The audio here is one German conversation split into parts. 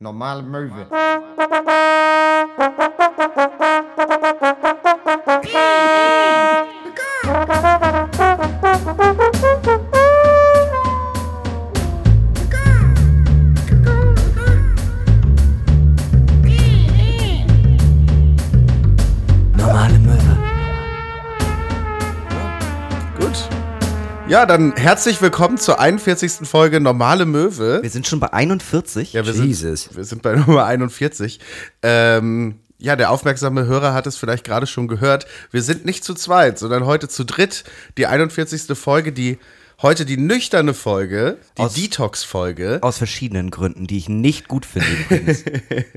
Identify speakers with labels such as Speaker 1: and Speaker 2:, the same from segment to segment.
Speaker 1: Normale Möwe.
Speaker 2: Ja, dann herzlich willkommen zur 41. Folge Normale Möwe.
Speaker 3: Wir sind schon bei 41.
Speaker 2: Ja, wir
Speaker 3: Jesus.
Speaker 2: Sind, wir sind bei Nummer 41. Ähm, ja, der aufmerksame Hörer hat es vielleicht gerade schon gehört. Wir sind nicht zu zweit, sondern heute zu dritt. Die 41. Folge, die heute die nüchterne Folge, die
Speaker 3: Aus-
Speaker 2: Detox-Folge.
Speaker 3: Aus verschiedenen Gründen, die ich nicht gut finde übrigens.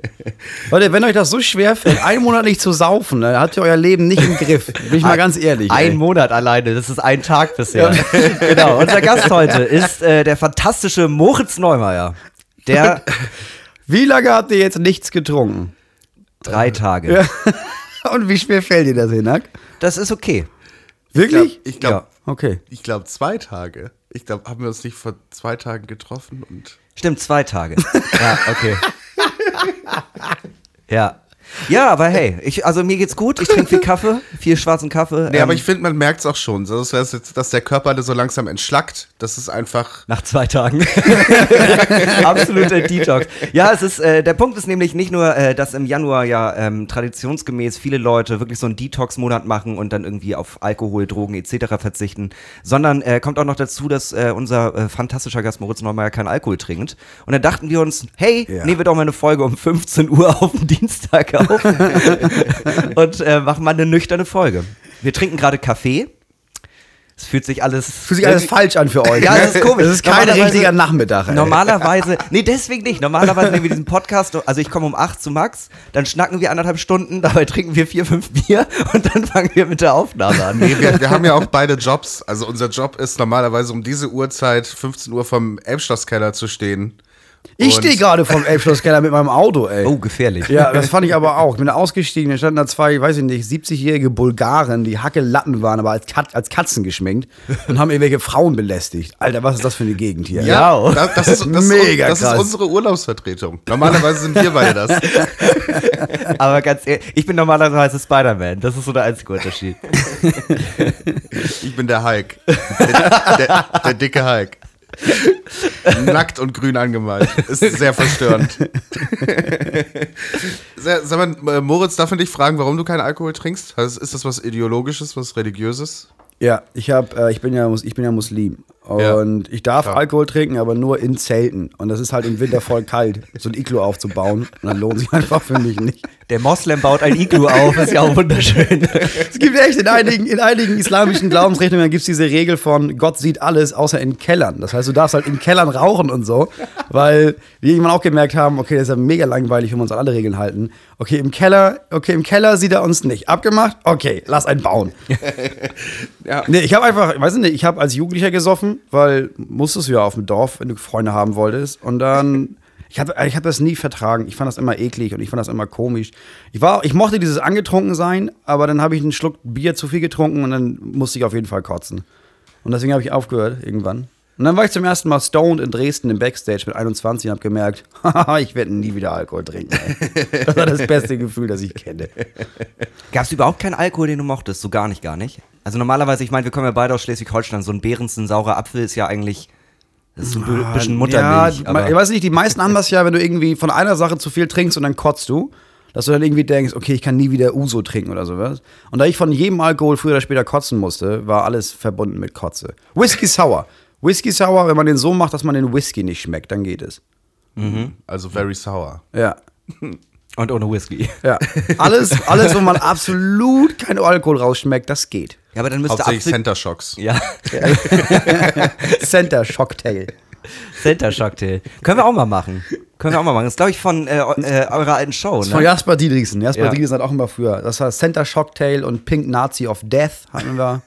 Speaker 4: Leute, wenn euch das so schwer fällt, einen Monat nicht zu saufen, dann habt ihr euer Leben nicht im Griff. Bin ich mal ganz ehrlich.
Speaker 3: Ein
Speaker 4: ey.
Speaker 3: Monat alleine, das ist ein Tag bisher. genau, unser Gast heute ist äh, der fantastische Moritz Neumeier. Der
Speaker 4: Wie lange habt ihr jetzt nichts getrunken?
Speaker 3: drei Tage.
Speaker 4: Und wie schwer fällt dir das, Hinak?
Speaker 3: Das ist okay.
Speaker 4: Wirklich?
Speaker 2: Ich glaube,
Speaker 3: Ja.
Speaker 4: Okay.
Speaker 2: ich glaube zwei Tage. Ich glaube, haben wir uns nicht vor zwei Tagen getroffen und
Speaker 3: Stimmt, zwei Tage. Ja, okay. Ja. Ja, aber hey, ich, also mir geht's gut. Ich trinke viel Kaffee, viel schwarzen Kaffee.
Speaker 2: Nee,
Speaker 3: ähm,
Speaker 2: aber ich finde, man merkt es auch schon. Das heißt jetzt, dass der Körper so langsam entschlackt. Das ist einfach.
Speaker 3: Nach zwei Tagen. Absoluter Detox. Ja, es ist, äh, der Punkt ist nämlich nicht nur, äh, dass im Januar ja ähm, traditionsgemäß viele Leute wirklich so einen Detox-Monat machen und dann irgendwie auf Alkohol, Drogen etc. verzichten, sondern äh, kommt auch noch dazu, dass äh, unser äh, fantastischer Gast Moritz Neumeier keinen Alkohol trinkt. Und dann dachten wir uns, hey,
Speaker 4: Ja.
Speaker 3: nehmen wir doch mal eine Folge um 15 Uhr auf den Dienstag auf und äh, machen mal eine nüchterne Folge. Wir trinken gerade Kaffee. Es fühlt sich alles.
Speaker 4: Fühlt sich alles falsch an für euch.
Speaker 3: Ja,
Speaker 4: ne?
Speaker 3: das ist komisch.
Speaker 4: Das ist kein richtiger Nachmittag. Ey.
Speaker 3: Normalerweise, nee, deswegen nicht. Normalerweise nehmen wir diesen Podcast, also ich komme um 8 zu Max, dann schnacken wir anderthalb Stunden, dabei trinken wir vier, fünf Bier und dann fangen wir mit der Aufnahme an.
Speaker 2: Nee, wir, wir haben ja auch beide Jobs. Also unser Job ist normalerweise um diese Uhrzeit, 15 Uhr vom Elbschlosskeller zu stehen.
Speaker 4: Ich stehe gerade vom Elbschlosskeller mit meinem Auto, ey.
Speaker 3: Oh, gefährlich.
Speaker 4: Ja, das fand ich aber auch. Ich bin da ausgestiegen, da standen da zwei, weiß ich nicht, 70-jährige Bulgaren, die Hackelatten waren, aber als, Kat als Katzen geschminkt und haben irgendwelche Frauen belästigt. Alter, was ist das für eine Gegend hier?
Speaker 3: Ja.
Speaker 2: das, das, ist, das,
Speaker 4: Mega
Speaker 2: ist, das ist
Speaker 4: krass.
Speaker 2: unsere Urlaubsvertretung. Normalerweise sind wir beide das.
Speaker 3: Aber ganz ehrlich, ich bin normalerweise Spider-Man. Das ist so der einzige Unterschied.
Speaker 2: Ich bin der Hulk. Der, der, der dicke Hulk. Nackt und grün angemalt. Ist sehr verstörend. Sag mal, äh, Moritz, darf ich dich fragen, warum du keinen Alkohol trinkst? Ist das was Ideologisches, was Religiöses?
Speaker 4: Ja, ich hab, äh, ich bin ja, ich bin ja Muslim
Speaker 2: Ja.
Speaker 4: und ich darf
Speaker 2: Klar.
Speaker 4: Alkohol trinken, aber nur in Zelten. Und das ist halt im Winter voll kalt, so ein Iglu aufzubauen. Und dann lohnt sich einfach für mich nicht.
Speaker 3: Der Moslem baut ein Iglu auf, ist ja auch wunderschön.
Speaker 4: Es gibt echt in einigen, in einigen islamischen Glaubensrichtungen gibt es diese Regel von Gott sieht alles, außer in Kellern. Das heißt, du darfst halt in Kellern rauchen und so, weil wir irgendwann auch gemerkt haben, okay, das ist ja mega langweilig, wenn wir uns an alle Regeln halten. Okay, im Keller, okay, im Keller sieht er uns nicht. Abgemacht? Okay, lass einen bauen.
Speaker 2: Ja.
Speaker 4: Nee, ich habe einfach, ich weiß nicht, ich habe als Jugendlicher gesoffen, weil musstest du ja auf dem Dorf, wenn du Freunde haben wolltest. Und dann, ich habe ich hab das nie vertragen. Ich fand das immer eklig und ich fand das immer komisch. Ich, war, ich mochte dieses angetrunken sein, aber dann habe ich einen Schluck Bier zu viel getrunken und dann musste ich auf jeden Fall kotzen. Und deswegen habe ich aufgehört irgendwann. Und dann war ich zum ersten Mal stoned in Dresden im Backstage mit 21 und habe gemerkt, haha, ich werde nie wieder Alkohol trinken. Ey. Das war das beste Gefühl, das ich kenne.
Speaker 3: Gab es überhaupt keinen Alkohol, den du mochtest? So gar nicht, gar nicht. Also normalerweise, ich meine, wir kommen ja beide aus Schleswig-Holstein. So ein Behrensen saurer Apfel ist ja eigentlich, das ist so ein bi- bisschen Muttermilch.
Speaker 4: Ja, ich weiß nicht, die meisten haben das ja, wenn du irgendwie von einer Sache zu viel trinkst und dann kotzt du, dass du dann irgendwie denkst, okay, ich kann nie wieder Uso trinken oder sowas. Und da ich von jedem Alkohol früher oder später kotzen musste, war alles verbunden mit Kotze. Whisky Sour. Whisky Sour, wenn man den so macht, dass man den Whisky nicht schmeckt, dann geht es.
Speaker 2: Also very sour.
Speaker 4: Ja.
Speaker 3: und ohne Whisky.
Speaker 4: Ja. Alles, alles, wo man absolut keinen Alkohol rausschmeckt, das geht.
Speaker 3: Ja, aber dann müsste
Speaker 2: Hauptsächlich
Speaker 3: Apfel...
Speaker 2: Center Shocks.
Speaker 3: Ja,
Speaker 4: Center Shocktail.
Speaker 3: Center Shocktail. Können wir auch mal machen. Können wir auch mal machen. Das ist, glaube ich, von äh, äh, eurer alten Show,
Speaker 4: Von
Speaker 3: ne?
Speaker 4: Jasper Dietrichsen. Jasper
Speaker 3: Ja.
Speaker 4: Dietrichsen hat auch immer früher. Das war Center Shocktail und Pink Nazi of Death hatten wir.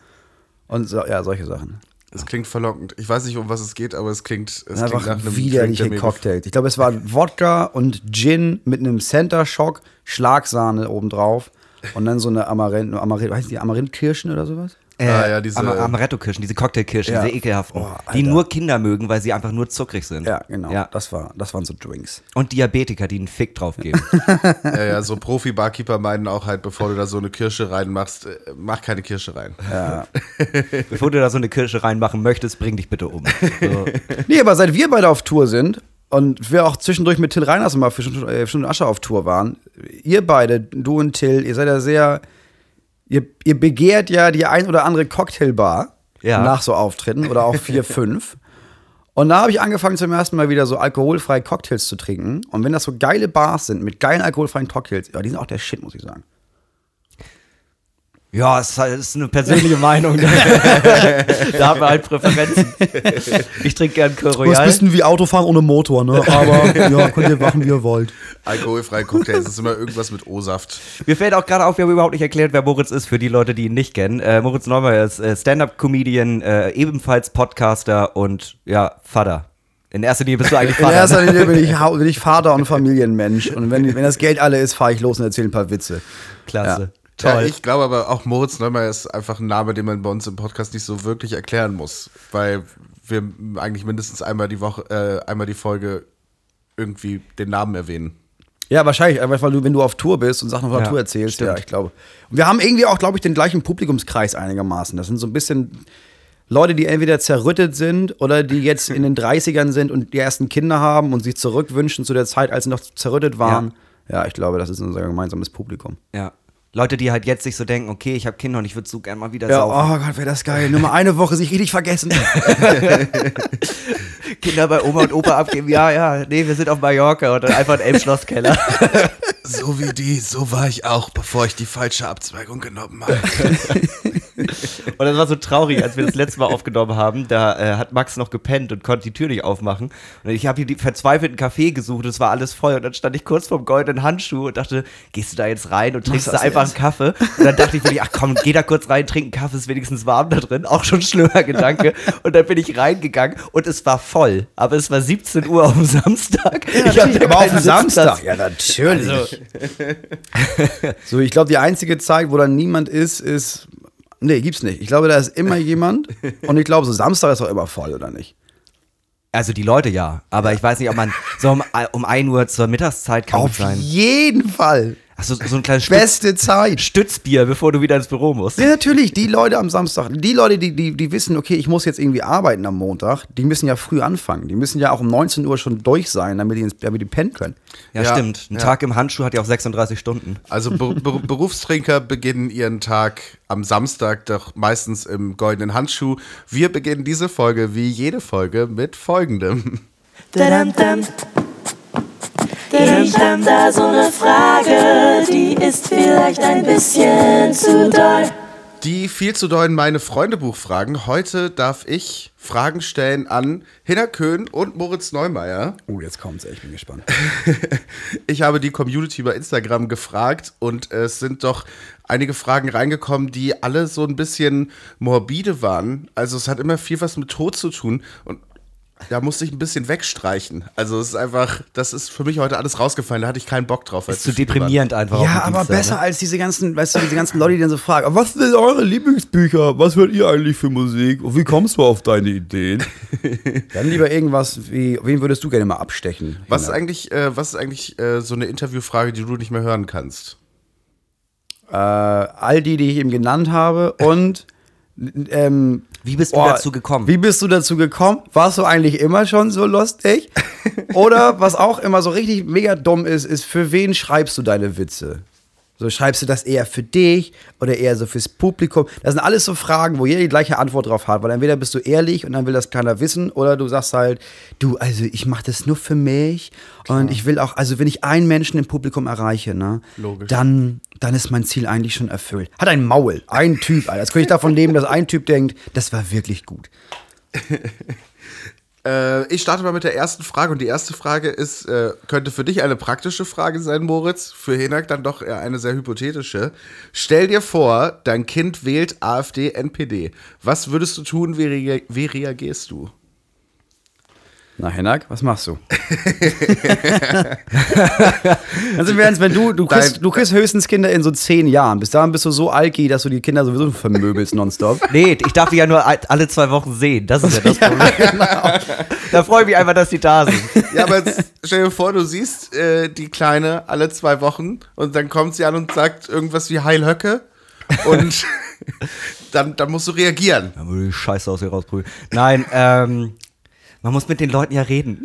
Speaker 4: Und so, ja, solche Sachen.
Speaker 2: Es klingt verlockend. Ich weiß nicht, um was es geht, aber es klingt, es klingt nach einem
Speaker 4: widerliche Cocktails. Ich glaube, es war Wodka und Gin mit einem Center Shock, Schlagsahne obendrauf und dann so eine Amaranth, Amaranth, weiß nicht, Amaranthkirschen oder sowas?
Speaker 3: Äh,
Speaker 2: Ah, ja, diese-
Speaker 3: Am Amaretto-Kirschen, diese Cocktailkirschen,
Speaker 4: Ja.
Speaker 3: diese ekelhaften,
Speaker 4: Oh,
Speaker 3: die nur Kinder mögen, weil sie einfach nur zuckrig sind.
Speaker 4: Ja, genau.
Speaker 3: Ja.
Speaker 4: Das, war, das waren so Drinks.
Speaker 3: Und Diabetiker, die einen Fick drauf geben.
Speaker 2: Ja, ja, so Profi-Barkeeper meinen auch halt, bevor du da so eine Kirsche reinmachst, äh, mach keine Kirsche rein.
Speaker 4: Ja.
Speaker 3: Bevor du da so eine Kirsche reinmachen möchtest, bring dich bitte um. So.
Speaker 4: Nee, aber seit wir beide auf Tour sind und wir auch zwischendurch mit Till Reiners mal für äh, Stunde Asche auf Tour waren, ihr beide, du und Till, ihr seid ja sehr, ihr, ihr begehrt ja die ein oder andere Cocktailbar
Speaker 3: Ja.
Speaker 4: nach so Auftritten oder auch vier, fünf. Und da habe ich angefangen zum ersten Mal wieder so alkoholfreie Cocktails zu trinken. Und wenn das so geile Bars sind mit geilen alkoholfreien Cocktails, ja, die sind auch der Shit, muss ich sagen.
Speaker 3: Ja, es ist halt- es ist eine persönliche Meinung. da haben wir halt Präferenzen. Ich trinke gern Kir Royal.
Speaker 4: denn wie Autofahren ohne Motor, ne? Aber ja, könnt ihr machen, wie ihr wollt.
Speaker 2: Alkoholfreie Cocktails, das ist immer irgendwas mit O-Saft.
Speaker 3: Mir fällt auch gerade auf, wir haben überhaupt nicht erklärt, wer Moritz ist, für die Leute, die ihn nicht kennen. Äh, Moritz Neumeier ist äh, Stand-Up-Comedian, äh, ebenfalls Podcaster und ja, Vater. In erster Linie bist du eigentlich
Speaker 4: In
Speaker 3: Vater.
Speaker 4: erster Linie bin ich, bin ich Vater und Familienmensch. Und wenn, wenn das Geld alle ist, fahre ich los und erzähle ein paar Witze.
Speaker 3: Klasse.
Speaker 2: Ja,
Speaker 3: Toll.
Speaker 2: ich glaube aber auch Moritz Neumeier ist einfach ein Name, den man bei uns im Podcast nicht so wirklich erklären muss, weil wir eigentlich mindestens einmal die Woche, äh, einmal die Folge irgendwie den Namen erwähnen.
Speaker 4: Ja, wahrscheinlich, einfach weil du, wenn du auf Tour bist und Sachen auf der
Speaker 3: Ja,
Speaker 4: Tour erzählst,
Speaker 3: stimmt.
Speaker 4: ja, ich glaube. Und wir haben irgendwie auch, glaube ich, den gleichen Publikumskreis einigermaßen. Das sind so ein bisschen Leute, die entweder zerrüttet sind oder die jetzt in den 30ern sind und die ersten Kinder haben und sich zurückwünschen zu der Zeit, als sie noch zerrüttet waren. Ja, ich glaube, das ist unser gemeinsames Publikum.
Speaker 3: Ja. Leute, die halt jetzt sich so denken, okay, ich habe Kinder und ich würde so gern mal wieder
Speaker 4: Ja,
Speaker 3: saufen.
Speaker 4: oh Gott, wäre das geil. Nur mal eine Woche sich richtig vergessen.
Speaker 3: Kinder bei Oma und Opa abgeben, ja, ja, nee, wir sind auf Mallorca und dann einfach in Elbschlosskeller.
Speaker 2: So wie die, so war ich auch, bevor ich die falsche Abzweigung genommen habe.
Speaker 3: Und das war so traurig, als wir das letzte Mal aufgenommen haben. Da äh, hat Max noch gepennt und konnte die Tür nicht aufmachen. Und ich habe hier die verzweifelten Kaffee gesucht, es war alles voll. Und dann stand ich kurz vorm goldenen Handschuh und dachte, gehst du da jetzt rein und trinkst da einfach einen Kaffee? Und dann dachte ich wirklich, ach komm, geh da kurz rein, trink einen Kaffee, ist wenigstens warm da drin. Auch schon ein schlimmer Gedanke. Und dann bin ich reingegangen und es war voll. Aber es war 17 Uhr auf dem Samstag. ich hatte
Speaker 4: aber auf dem Samstag. Ja, natürlich.
Speaker 3: Also,
Speaker 4: So, ich glaube, die einzige Zeit, wo da niemand ist, ist. Nee, gibt's nicht. Ich glaube, da ist immer jemand. Und ich glaube, so Samstag ist auch immer voll, oder nicht?
Speaker 3: also die Leute ja. Aber ich weiß nicht, ob man so um, um 1 Uhr zur Mittagszeit kann
Speaker 4: Auf
Speaker 3: sein.
Speaker 4: jeden Fall.
Speaker 3: Achso, so ein kleines Stütz,
Speaker 4: Beste Zeit.
Speaker 3: Stützbier, bevor du wieder ins Büro musst.
Speaker 4: Ja, natürlich, die Leute am Samstag, die Leute, die, die, die wissen, okay, ich muss jetzt irgendwie arbeiten am Montag, die müssen ja früh anfangen. Die müssen ja auch um 19 Uhr schon durch sein, damit die, ins, damit die pennen können.
Speaker 3: Ja,
Speaker 2: Ja,
Speaker 3: stimmt. Ein
Speaker 2: ja.
Speaker 3: Tag im Handschuh hat ja auch 36 Stunden.
Speaker 2: Also Ber Ber Berufstrinker beginnen ihren Tag am Samstag doch meistens im goldenen Handschuh. Wir beginnen diese Folge wie jede Folge mit folgendem.
Speaker 1: Dadam, dam. Ich hab da so ne Frage, die ist vielleicht ein bisschen zu doll.
Speaker 2: Die viel zu dollen meine Freunde Buchfragen. Heute darf ich Fragen stellen an Hinner Köhn und Moritz Neumeier.
Speaker 4: Oh, jetzt kommt's, ey, ich bin gespannt.
Speaker 2: Ich habe die Community bei Instagram gefragt und es sind doch einige Fragen reingekommen, die alle so ein bisschen morbide waren. Also es hat immer viel was mit Tod zu tun und da musste ich ein bisschen wegstreichen. Also es ist einfach, das ist für mich heute alles rausgefallen. Da hatte ich keinen Bock drauf.
Speaker 3: Ist zu
Speaker 2: spielen waren.
Speaker 3: deprimierend einfach.
Speaker 4: Ja, aber
Speaker 3: Dienstag,
Speaker 4: besser
Speaker 3: ne?
Speaker 4: als diese ganzen, weißt du, diese ganzen Leute, die dann so fragen, was sind eure Lieblingsbücher? Was hört ihr eigentlich für Musik? Und wie kommst du auf deine Ideen? dann lieber irgendwas wie, wen würdest du gerne mal abstechen?
Speaker 2: Was ist eigentlich, äh, was ist eigentlich äh, so eine Interviewfrage, die du nicht mehr hören kannst?
Speaker 4: Äh, all die, die ich eben genannt habe und ähm,
Speaker 3: Wie bist du
Speaker 4: oh,
Speaker 3: dazu gekommen?
Speaker 4: Wie bist du dazu gekommen? Warst du eigentlich immer schon so lustig? Oder was auch immer so richtig mega dumm ist, ist, für wen schreibst du deine Witze? So schreibst du das eher für dich oder eher so fürs Publikum? Das sind alles so Fragen, wo jeder die gleiche Antwort drauf hat, weil entweder bist du ehrlich und dann will das keiner wissen oder du sagst halt, du, also ich mache das nur für mich und ich will auch, also wenn ich einen Menschen im Publikum erreiche, ne,
Speaker 2: Logisch.
Speaker 4: dann dann ist mein Ziel eigentlich schon erfüllt. Hat ein Maul, ein Typ, Alter. Jetzt könnte ich davon leben, dass ein Typ denkt, das war wirklich gut.
Speaker 2: Äh, ich starte mal mit der ersten Frage und die erste Frage ist, äh, könnte für dich eine praktische Frage sein, Moritz, für Hinak dann doch eher eine sehr hypothetische. Stell dir vor, dein Kind wählt AfD, NPD. Was würdest du tun, wie, rea wie reagierst du?
Speaker 4: Na, Hennak, was machst du? also während, wenn du, du kriegst,
Speaker 2: Dein-
Speaker 4: du kriegst höchstens Kinder in so zehn Jahren. Bis dahin bist du so alki, dass du die Kinder sowieso vermöbelst nonstop.
Speaker 3: Nee, ich darf die ja nur alle zwei Wochen sehen. Das ist ja das Problem. Da freue ich mich einfach, dass die da sind.
Speaker 2: Ja, aber jetzt stell dir vor, du siehst äh, die Kleine alle zwei Wochen und dann kommt sie an und sagt irgendwas wie Heil Höcke und dann, dann musst du reagieren.
Speaker 3: Dann würde ich Scheiße aus ihr rausprügeln. Nein, ähm, man muss mit den Leuten ja reden.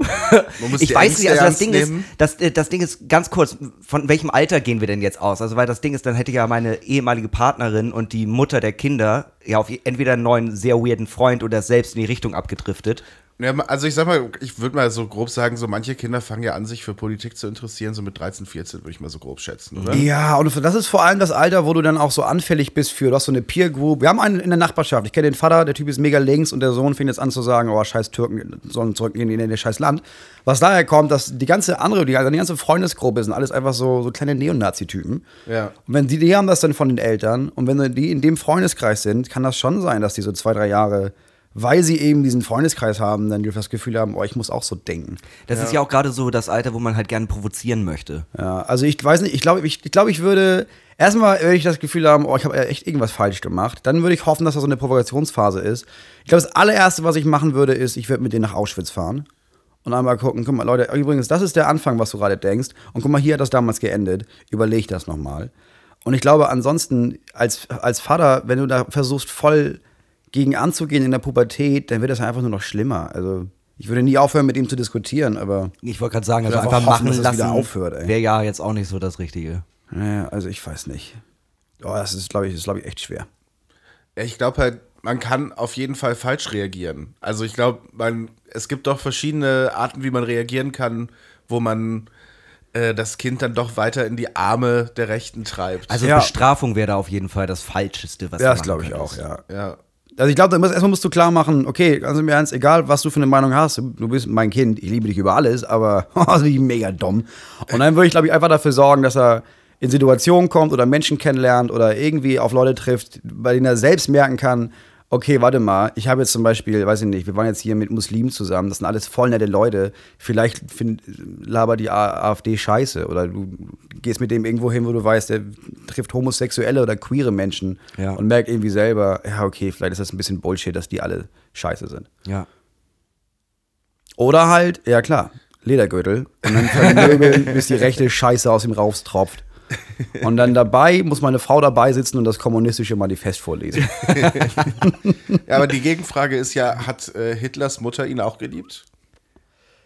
Speaker 2: Man muss
Speaker 3: ich weiß
Speaker 2: Ängste
Speaker 3: nicht, also das Ding,
Speaker 2: nehmen.
Speaker 3: ist, das, äh, das Ding ist ganz kurz, von welchem Alter gehen wir denn jetzt aus? Also, weil das Ding ist, dann hätte ja meine ehemalige Partnerin und die Mutter der Kinder ja auf entweder einen neuen, sehr weirden Freund oder selbst in die Richtung abgedriftet.
Speaker 2: Ja, also ich sag mal, ich würde mal so grob sagen, so manche Kinder fangen ja an, sich für Politik zu interessieren, so mit 13, 14 würde ich mal so grob schätzen, oder?
Speaker 4: Ja, und das ist vor allem das Alter, wo du dann auch so anfällig bist für, du hast so eine Peer Group. Wir haben einen in der Nachbarschaft. Ich kenne den Vater, der Typ ist mega links und der Sohn fängt jetzt an zu sagen, oh, scheiß Türken sollen zurückgehen in das scheiß Land. Was daher kommt, dass die ganze andere, die, also die ganze Freundesgruppe sind alles einfach so, so kleine Neonazi-Typen.
Speaker 2: Ja.
Speaker 4: Und wenn die, die haben das dann von den Eltern und wenn die in dem Freundeskreis sind, kann das schon sein, dass die so zwei, drei Jahre, weil sie eben diesen Freundeskreis haben, dann das Gefühl haben, oh, ich muss auch so denken.
Speaker 3: Das ist ja auch gerade so das Alter, wo man halt gerne provozieren möchte.
Speaker 4: Ja, also ich weiß nicht, ich glaube, ich, ich, glaube, ich würde erstmal, würde ich das Gefühl haben, oh, ich habe echt irgendwas falsch gemacht. Dann würde ich hoffen, dass das so eine Provokationsphase ist. Ich glaube, das allererste, was ich machen würde, ist, ich würde mit denen nach Auschwitz fahren und einmal gucken, guck mal, Leute, übrigens, das ist der Anfang, was du gerade denkst. Und guck mal, hier hat das damals geendet. Überleg das nochmal. Und ich glaube, ansonsten, als, als Vater, wenn du da versuchst, voll gegen anzugehen in der Pubertät, dann wird das einfach nur noch schlimmer. Also, ich würde nie aufhören, mit ihm zu diskutieren, aber.
Speaker 3: Ich wollte gerade sagen, also
Speaker 4: will einfach
Speaker 3: einfach
Speaker 4: hoffen,
Speaker 3: machen
Speaker 4: dass es
Speaker 3: lassen
Speaker 4: wieder aufhört, ey.
Speaker 3: wäre ja jetzt auch nicht so das Richtige.
Speaker 4: Naja, also ich weiß nicht. Oh, das ist, glaube ich, ist, glaube ich, echt schwer.
Speaker 2: Ja, ich glaube halt, man kann auf jeden Fall falsch reagieren. Also ich glaube, man, es gibt doch verschiedene Arten, wie man reagieren kann, wo man äh, das Kind dann doch weiter in die Arme der Rechten treibt.
Speaker 3: Also
Speaker 4: Ja.
Speaker 3: Bestrafung wäre da auf jeden Fall das Falscheste, was
Speaker 4: Ja, das glaube ich auch, ja.
Speaker 2: ja.
Speaker 4: Also ich glaube, erstmal musst du klar machen, okay, ganz im Ernst, egal was du für eine Meinung hast, du bist mein Kind, ich liebe dich über alles, aber also ich bin mega dumm. Und dann würde ich, glaube ich, einfach dafür sorgen, dass er in Situationen kommt oder Menschen kennenlernt oder irgendwie auf Leute trifft, bei denen er selbst merken kann, okay, warte mal, ich habe jetzt zum Beispiel, weiß ich nicht, wir waren jetzt hier mit Muslimen zusammen, das sind alles voll nette Leute, vielleicht find, labert die AfD scheiße oder du gehst mit dem irgendwo hin, wo du weißt, der trifft homosexuelle oder queere Menschen
Speaker 3: Ja.
Speaker 4: und merkt irgendwie selber, ja, okay, vielleicht ist das ein bisschen Bullshit, dass die alle scheiße sind.
Speaker 3: Ja.
Speaker 4: Oder halt, ja klar, Ledergürtel und dann vermöbeln, bis die rechte Scheiße aus ihm raustropft. Und dann dabei muss meine Frau dabei sitzen und das kommunistische Manifest vorlesen.
Speaker 2: ja, aber die Gegenfrage ist ja, hat äh, Hitlers Mutter ihn auch geliebt?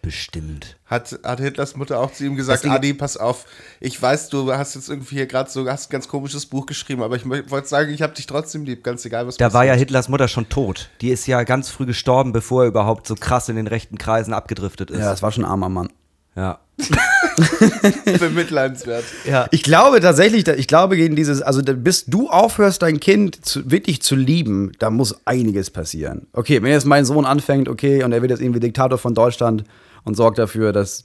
Speaker 3: Bestimmt.
Speaker 2: Hat, hat Hitlers Mutter auch zu ihm gesagt, Adi, pass auf, ich weiß, du hast jetzt irgendwie hier gerade so, hast ein ganz komisches Buch geschrieben, aber ich wollte sagen, ich habe dich trotzdem lieb, ganz egal, was
Speaker 3: Da war ja. Hitlers Mutter schon tot. Die ist ja ganz früh gestorben, bevor er überhaupt so krass in den rechten Kreisen abgedriftet ist.
Speaker 4: Ja, das war schon ein armer Mann.
Speaker 3: ja.
Speaker 2: bemitleidenswert.
Speaker 3: Ja.
Speaker 4: Ich glaube tatsächlich, ich glaube gegen dieses, also bis du aufhörst, dein Kind zu, wirklich zu lieben, da muss einiges passieren. Okay, wenn jetzt mein Sohn anfängt, okay, und er wird jetzt irgendwie Diktator von Deutschland und sorgt dafür, dass,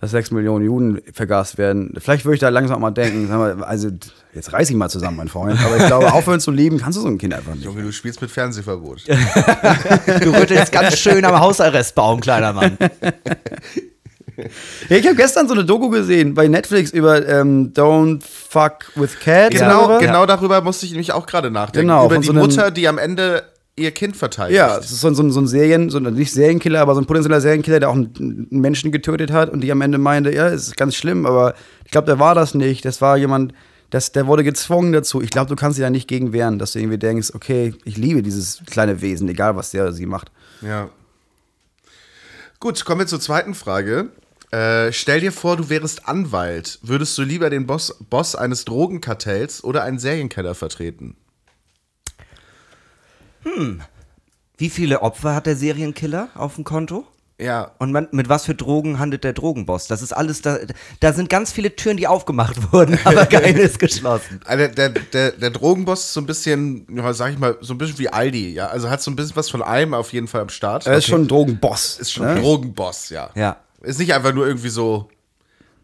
Speaker 4: dass sechs Millionen Juden vergast werden, vielleicht würde ich da langsam mal denken, sag mal, also jetzt reiß ich mal zusammen, mein Freund, aber ich glaube, aufhören zu lieben, kannst du so ein Kind einfach nicht.
Speaker 2: Junge, du spielst mit Fernsehverbot.
Speaker 3: Du rüttelst ganz schön am Hausarrestbaum, kleiner Mann.
Speaker 4: Ja, ich habe gestern so eine Doku gesehen bei Netflix über ähm, Don't Fuck with Cats.
Speaker 2: Genau,
Speaker 4: oder?
Speaker 2: genau darüber musste ich nämlich auch gerade nachdenken.
Speaker 4: Genau,
Speaker 2: Über die
Speaker 4: so
Speaker 2: Mutter, die am Ende ihr Kind verteidigt.
Speaker 4: Ja, es ist so, ein- so, so ein Serien, so ein, nicht Serienkiller, aber so ein potenzieller Serienkiller, der auch einen, einen Menschen getötet hat und die am Ende meinte, ja, es ist ganz schlimm, aber ich glaube, der war das nicht. Das war jemand, das, der wurde gezwungen dazu. Ich glaube, du kannst dich da nicht gegen wehren, dass du irgendwie denkst, okay, ich liebe dieses kleine Wesen, egal was der oder sie macht.
Speaker 2: Ja. Gut, kommen wir zur zweiten Frage. Äh, stell dir vor, du wärst Anwalt. Würdest du lieber den Boss, Boss eines Drogenkartells oder einen Serienkiller vertreten?
Speaker 3: Wie viele Opfer hat der Serienkiller auf dem Konto?
Speaker 2: Ja.
Speaker 3: Und man, mit was für Drogen handelt der Drogenboss? Das ist alles, da, da sind ganz viele Türen, die aufgemacht wurden, aber keine ist geschlossen.
Speaker 2: Also der, der, der Drogenboss ist so ein bisschen, ja, sag ich mal, so ein bisschen wie Aldi, ja. Also hat so ein bisschen was von allem auf jeden Fall am Start.
Speaker 4: Er ist schon ein Drogenboss.
Speaker 2: ist schon
Speaker 4: ne?
Speaker 2: ein Drogenboss, ja.
Speaker 3: Ja.
Speaker 2: Ist nicht einfach nur irgendwie so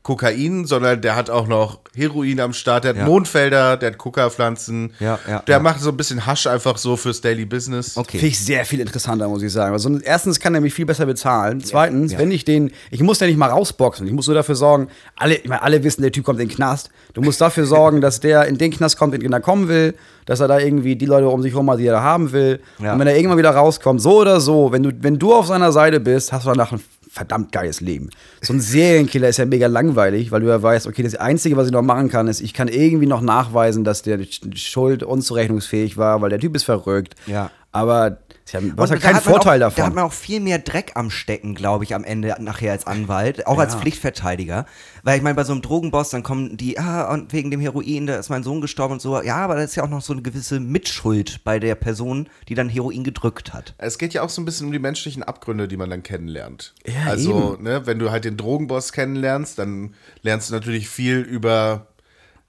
Speaker 2: Kokain, sondern der hat auch noch Heroin am Start, der hat
Speaker 3: Ja.
Speaker 2: Mondfelder, der hat Coca-Pflanzen.
Speaker 3: Ja, ja,
Speaker 2: der
Speaker 3: ja.
Speaker 2: macht so ein bisschen Hasch einfach so fürs Daily Business.
Speaker 3: Okay.
Speaker 4: Finde ich sehr viel interessanter, muss ich sagen. Also, erstens kann er mich viel besser bezahlen. Zweitens, wenn ich den, ich muss den nicht mal rausboxen. Ich muss nur dafür sorgen, alle, ich meine, alle wissen, der Typ kommt in den Knast. Du musst dafür sorgen, dass der in den Knast kommt, in den er kommen will, dass er da irgendwie die Leute um sich herum hat, die er da haben will.
Speaker 3: Ja.
Speaker 4: Und wenn er irgendwann wieder rauskommt, so oder so, wenn du, wenn du auf seiner Seite bist, hast du danach ein verdammt geiles Leben. So ein Serienkiller ist ja mega langweilig, weil du ja weißt, okay, das Einzige, was ich noch machen kann, ist, ich kann irgendwie noch nachweisen, dass der schuld unzurechnungsfähig war, weil der Typ ist verrückt.
Speaker 3: Ja.
Speaker 4: Aber sie haben, du hast ja
Speaker 3: da
Speaker 4: keinen
Speaker 3: hat man
Speaker 4: Vorteil
Speaker 3: auch, Da hat
Speaker 4: davon.
Speaker 3: man auch viel mehr Dreck am Stecken, glaube ich, am Ende nachher als Anwalt, auch als Pflichtverteidiger. Weil ich meine, bei so einem Drogenboss, dann kommen die, ah, und wegen dem Heroin, da ist mein Sohn gestorben und so. Ja, aber da ist ja auch noch so eine gewisse Mitschuld bei der Person, die dann Heroin gedrückt hat.
Speaker 2: Es geht ja auch so ein bisschen um die menschlichen Abgründe, die man dann kennenlernt.
Speaker 4: Ja,
Speaker 2: also, ne, wenn du halt den Drogenboss kennenlernst, dann lernst du natürlich viel über,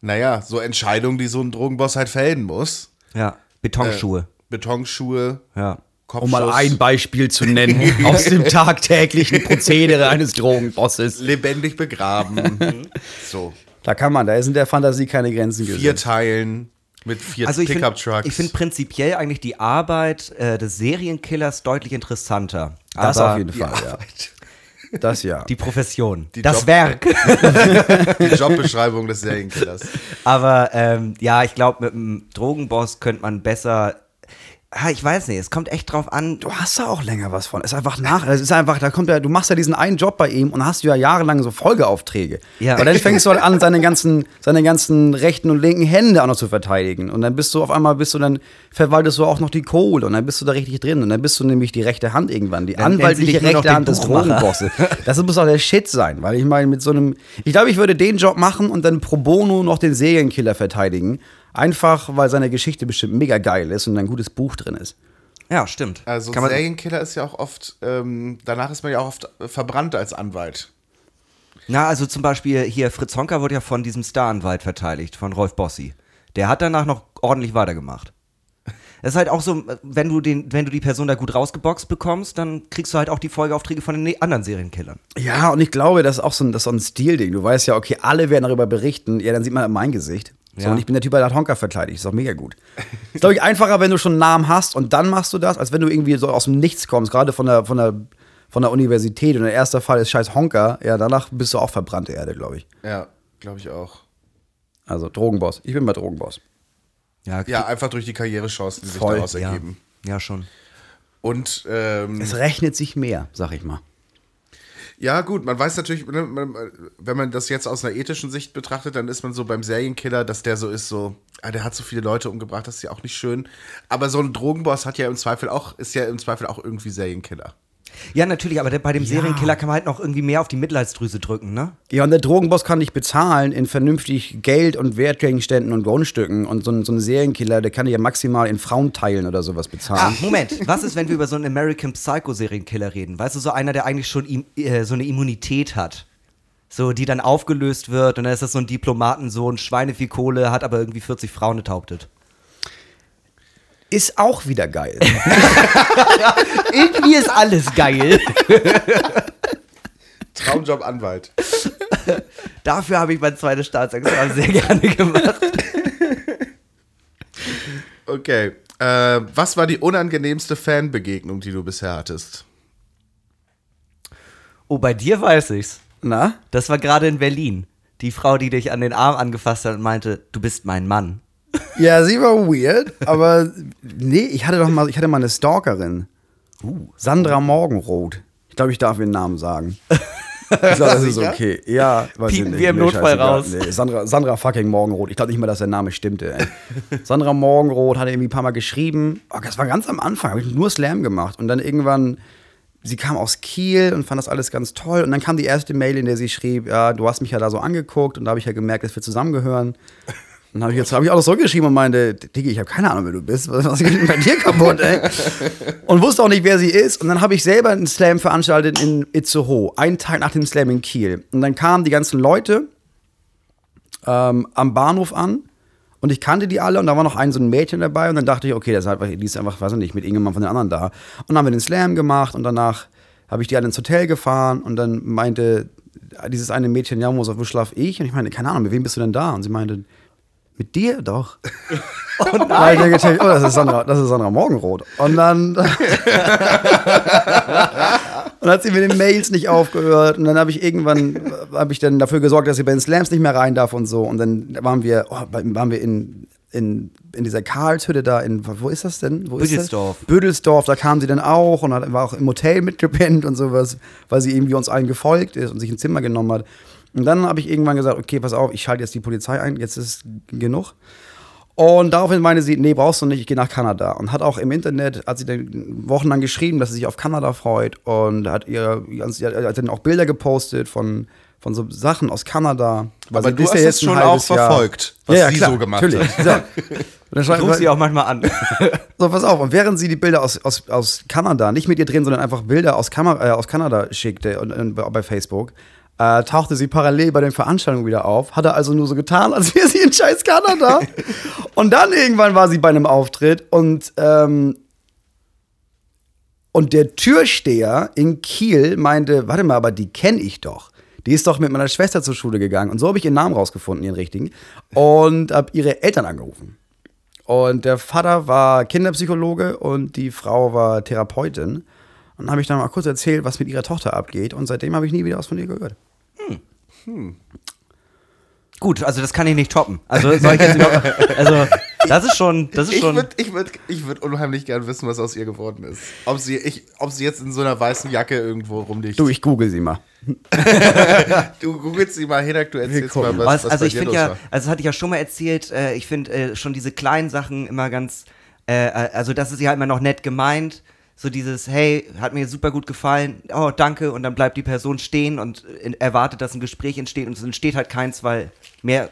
Speaker 2: naja, so Entscheidungen, die so ein Drogenboss halt fällen muss.
Speaker 3: Ja. Betonschuhe.
Speaker 2: Betonschuhe,
Speaker 3: ja.
Speaker 2: Kopfschuss.
Speaker 4: Um mal ein Beispiel zu nennen aus dem tagtäglichen Prozedere eines Drogenbosses.
Speaker 2: lebendig begraben. so.
Speaker 4: Da kann man, da ist in der Fantasie keine Grenzen
Speaker 2: Vier
Speaker 4: gesetzt.
Speaker 2: Teilen mit vier
Speaker 3: Also ich finde
Speaker 2: Pickup-Trucks.
Speaker 3: ich find prinzipiell eigentlich die Arbeit äh, des Serienkillers deutlich interessanter.
Speaker 4: Das
Speaker 3: Aber
Speaker 4: auf jeden
Speaker 2: die
Speaker 4: Fall, ja.
Speaker 2: Arbeit.
Speaker 4: Das ja.
Speaker 3: Die Profession.
Speaker 2: Die
Speaker 3: das
Speaker 2: Job-
Speaker 3: Werk.
Speaker 2: Die Jobbeschreibung des Serienkillers.
Speaker 3: Aber ähm, ja, ich glaube, mit einem Drogenboss könnte man besser. Ich weiß nicht, es kommt echt drauf an.
Speaker 4: Du hast da auch länger was von. Es ist einfach nach. Es ist einfach, da kommt ja, du machst ja diesen einen Job bei ihm und hast ja jahrelang so Folgeaufträge.
Speaker 3: Ja.
Speaker 4: Und dann fängst du halt an, seine ganzen, seine ganzen rechten und linken Hände auch noch zu verteidigen. Und dann bist du auf einmal, bist du dann, verwaltest du auch noch die Kohle und dann bist du da richtig drin. Und dann bist du nämlich die rechte Hand irgendwann, die
Speaker 3: Dann
Speaker 4: anwaltliche rechte Hand des. Drogenbosses. Das muss auch der Shit sein, weil ich meine, mit so einem, ich glaube, ich würde den Job machen und dann pro bono noch den Serienkiller verteidigen. Einfach, weil seine Geschichte bestimmt mega geil ist und ein gutes Buch drin ist.
Speaker 3: Ja, stimmt.
Speaker 2: Also
Speaker 3: Kann man,
Speaker 2: Serienkiller ist ja auch oft, ähm, danach ist man ja auch oft äh, verbrannt als Anwalt.
Speaker 3: na, also zum Beispiel hier, Fritz Honka wurde ja von diesem Staranwalt verteidigt, von Rolf Bossi. Der hat danach noch ordentlich weitergemacht. Das ist halt auch so, wenn du, den, wenn du die Person da gut rausgeboxt bekommst, dann kriegst du halt auch die Folgeaufträge von den ne- anderen Serienkillern.
Speaker 4: Ja, und ich glaube, das ist auch so ein, das ist so ein Stilding. Du weißt ja, okay, alle werden darüber berichten. Ja, dann sieht man mein Gesicht. So,
Speaker 3: Ja.
Speaker 4: und ich bin der Typ, der hat Honka verteidigt. Ist doch mega gut. Ist, glaube ich, einfacher, wenn du schon einen Namen hast und dann machst du das, als wenn du irgendwie so aus dem Nichts kommst, gerade von der, von der, von der Universität. Und der erste Fall ist scheiß Honka. Ja, danach bist du auch verbrannte Erde, glaube ich.
Speaker 2: Ja, glaube ich auch.
Speaker 4: Also Drogenboss. Ich bin bei Drogenboss.
Speaker 3: Ja,
Speaker 2: Ja, einfach durch die Karrierechancen, die sich daraus
Speaker 3: ja,
Speaker 2: ergeben.
Speaker 3: ja schon.
Speaker 2: Und ähm,
Speaker 4: Es rechnet sich mehr, sag ich mal.
Speaker 2: Ja, gut, man weiß natürlich, ne, wenn man das jetzt aus einer ethischen Sicht betrachtet, dann ist man so beim Serienkiller, dass der so ist, so, ah, der hat so viele Leute umgebracht, das ist ja auch nicht schön. Aber so ein Drogenboss hat ja im Zweifel auch, ist ja im Zweifel auch irgendwie Serienkiller.
Speaker 3: Ja, natürlich, aber bei dem Serienkiller kann man halt noch irgendwie mehr auf die Mitleidsdrüse drücken, ne?
Speaker 4: Ja, und der Drogenboss kann dich bezahlen in vernünftig Geld und Wertgegenständen und Grundstücken. Und so ein, so ein Serienkiller, der kann dich ja maximal in Frauenteilen oder sowas
Speaker 3: Ah,
Speaker 4: bezahlen.
Speaker 3: Moment. Was ist, wenn wir über so einen American Psycho Serienkiller reden? Weißt du, so einer, der eigentlich schon äh, so eine Immunität hat. So, die dann aufgelöst wird und dann ist das so ein Diplomatensohn, Schweine viel Kohle, hat aber irgendwie 40 Frauen enthauptet.
Speaker 4: Ist auch wieder geil.
Speaker 3: Irgendwie ist alles geil.
Speaker 2: Traumjob Anwalt.
Speaker 3: Dafür habe ich mein zweites Staatsexamen sehr gerne gemacht.
Speaker 2: Okay. Äh, was war die unangenehmste Fanbegegnung, die du bisher hattest?
Speaker 3: Oh, bei dir weiß ich's.
Speaker 4: Na?
Speaker 3: Das war gerade in Berlin. Die Frau, die dich an den Arm angefasst hat und meinte, du bist mein Mann.
Speaker 4: Ja, sie war weird, aber nee, ich hatte doch mal, ich hatte mal eine Stalkerin. Sandra Morgenroth. Ich glaube, ich darf ihren Namen sagen. Ich glaube, das ist okay. Ja, weiß ich
Speaker 3: Piepen
Speaker 4: nicht.
Speaker 3: wir im
Speaker 4: Nee,
Speaker 3: Notfall
Speaker 4: scheißegal.
Speaker 3: raus.
Speaker 4: Nee, Sandra, Sandra fucking Morgenroth. Ich glaube nicht mal, dass der Name stimmte. Ey. Sandra Morgenroth hatte irgendwie ein paar Mal geschrieben. Oh, das war ganz am Anfang, habe ich nur Slam gemacht. Und dann irgendwann, sie kam aus Kiel und fand das alles ganz toll. Und dann kam die erste Mail, in der sie schrieb, ja, du hast mich ja da so angeguckt. Und da habe ich ja gemerkt, dass wir zusammengehören. Dann habe ich jetzt habe ich auch noch zurückgeschrieben und meinte, Diggi, ich habe keine Ahnung, wer du bist. Was, was geht denn bei dir kaputt, ey? Und wusste auch nicht, wer sie ist. Und dann habe ich selber einen Slam veranstaltet in Itzehoe, einen Tag nach dem Slam in Kiel. Und dann kamen die ganzen Leute ähm, am Bahnhof an und ich kannte die alle und da war noch ein so ein Mädchen dabei und dann dachte ich, okay, das ist einfach, die ist einfach, weiß ich nicht, mit irgendjemandem von den anderen da. Und dann haben wir den Slam gemacht und danach habe ich die alle ins Hotel gefahren und dann meinte dieses eine Mädchen, ja, Moser, wo schlaf ich? Und ich meine, keine Ahnung, mit wem bist du denn da? Und sie meinte, mit dir doch. Oh nein. ich gedacht, oh, das ist Sandra, das ist Sandra Morgenrot. Und dann, und dann hat sie mit den Mails nicht aufgehört. Und dann habe ich irgendwann, habe ich dann dafür gesorgt, dass sie bei den Slams nicht mehr rein darf und so. Und dann waren wir, oh, waren wir in, in, in dieser Karlshütte da in, wo ist das denn? Wo ist das?
Speaker 3: Büdelsdorf.
Speaker 4: Büdelsdorf, da kam sie dann auch und hat, war auch im Hotel mitgepennt und sowas, weil sie irgendwie uns allen gefolgt ist und sich ein Zimmer genommen hat. Und dann habe ich irgendwann gesagt, okay, pass auf, ich schalte jetzt die Polizei ein, jetzt ist genug. Und daraufhin meinte sie, nee, brauchst du nicht, ich gehe nach Kanada. Und hat auch im Internet, hat sie dann wochenlang geschrieben, dass sie sich auf Kanada freut und hat ihr, hat dann auch Bilder gepostet von, von so Sachen aus Kanada. Weil
Speaker 2: Aber
Speaker 4: sie
Speaker 2: du hast
Speaker 4: ja jetzt
Speaker 2: schon auch
Speaker 4: Jahr-
Speaker 2: verfolgt, was
Speaker 4: ja, ja,
Speaker 2: sie
Speaker 4: klar,
Speaker 2: so gemacht
Speaker 4: natürlich.
Speaker 2: hat.
Speaker 4: Ja. Und dann
Speaker 3: Ich
Speaker 4: schreibt-
Speaker 3: ruf sie auch manchmal an.
Speaker 4: so, pass auf. Und während sie die Bilder aus, aus, aus Kanada, nicht mit ihr drehen, sondern einfach Bilder aus, Kamera, äh, aus Kanada schickte und, und bei Facebook, äh, tauchte sie parallel bei den Veranstaltungen wieder auf, hatte also nur so getan, als wäre sie in scheiß Kanada. und dann irgendwann war sie bei einem Auftritt und, ähm, und der Türsteher in Kiel meinte, warte mal, aber die kenne ich doch. Die ist doch mit meiner Schwester zur Schule gegangen. Und so habe ich ihren Namen rausgefunden, ihren richtigen. Und habe ihre Eltern angerufen. Und der Vater war Kinderpsychologe und die Frau war Therapeutin. Und dann habe ich dann mal kurz erzählt, was mit ihrer Tochter abgeht. Und seitdem habe ich nie wieder was von ihr gehört.
Speaker 3: Gut, also das kann ich nicht toppen. Also soll ich jetzt überhaupt, also das ist schon, das ist
Speaker 2: Ich
Speaker 3: schon.
Speaker 2: würde ich würd, ich würd unheimlich gern wissen, was aus ihr geworden ist. Ob sie, ich, ob sie jetzt in so einer weißen Jacke irgendwo rumliegt.
Speaker 4: Du, ich google sie mal.
Speaker 2: du googelst sie mal, Hinak, du erzählst mal,
Speaker 4: gucken.
Speaker 2: was,
Speaker 3: Was,
Speaker 2: was
Speaker 3: also
Speaker 2: bei
Speaker 3: ich finde ja,
Speaker 2: war.
Speaker 3: also das hatte ich ja schon mal erzählt, äh, ich finde äh, schon diese kleinen Sachen immer ganz, äh, äh, also das ist ja immer noch nett gemeint. So dieses, hey, hat mir super gut gefallen, oh, danke, und dann bleibt die Person stehen und äh, erwartet, dass ein Gespräch entsteht und es entsteht halt keins, weil mehr,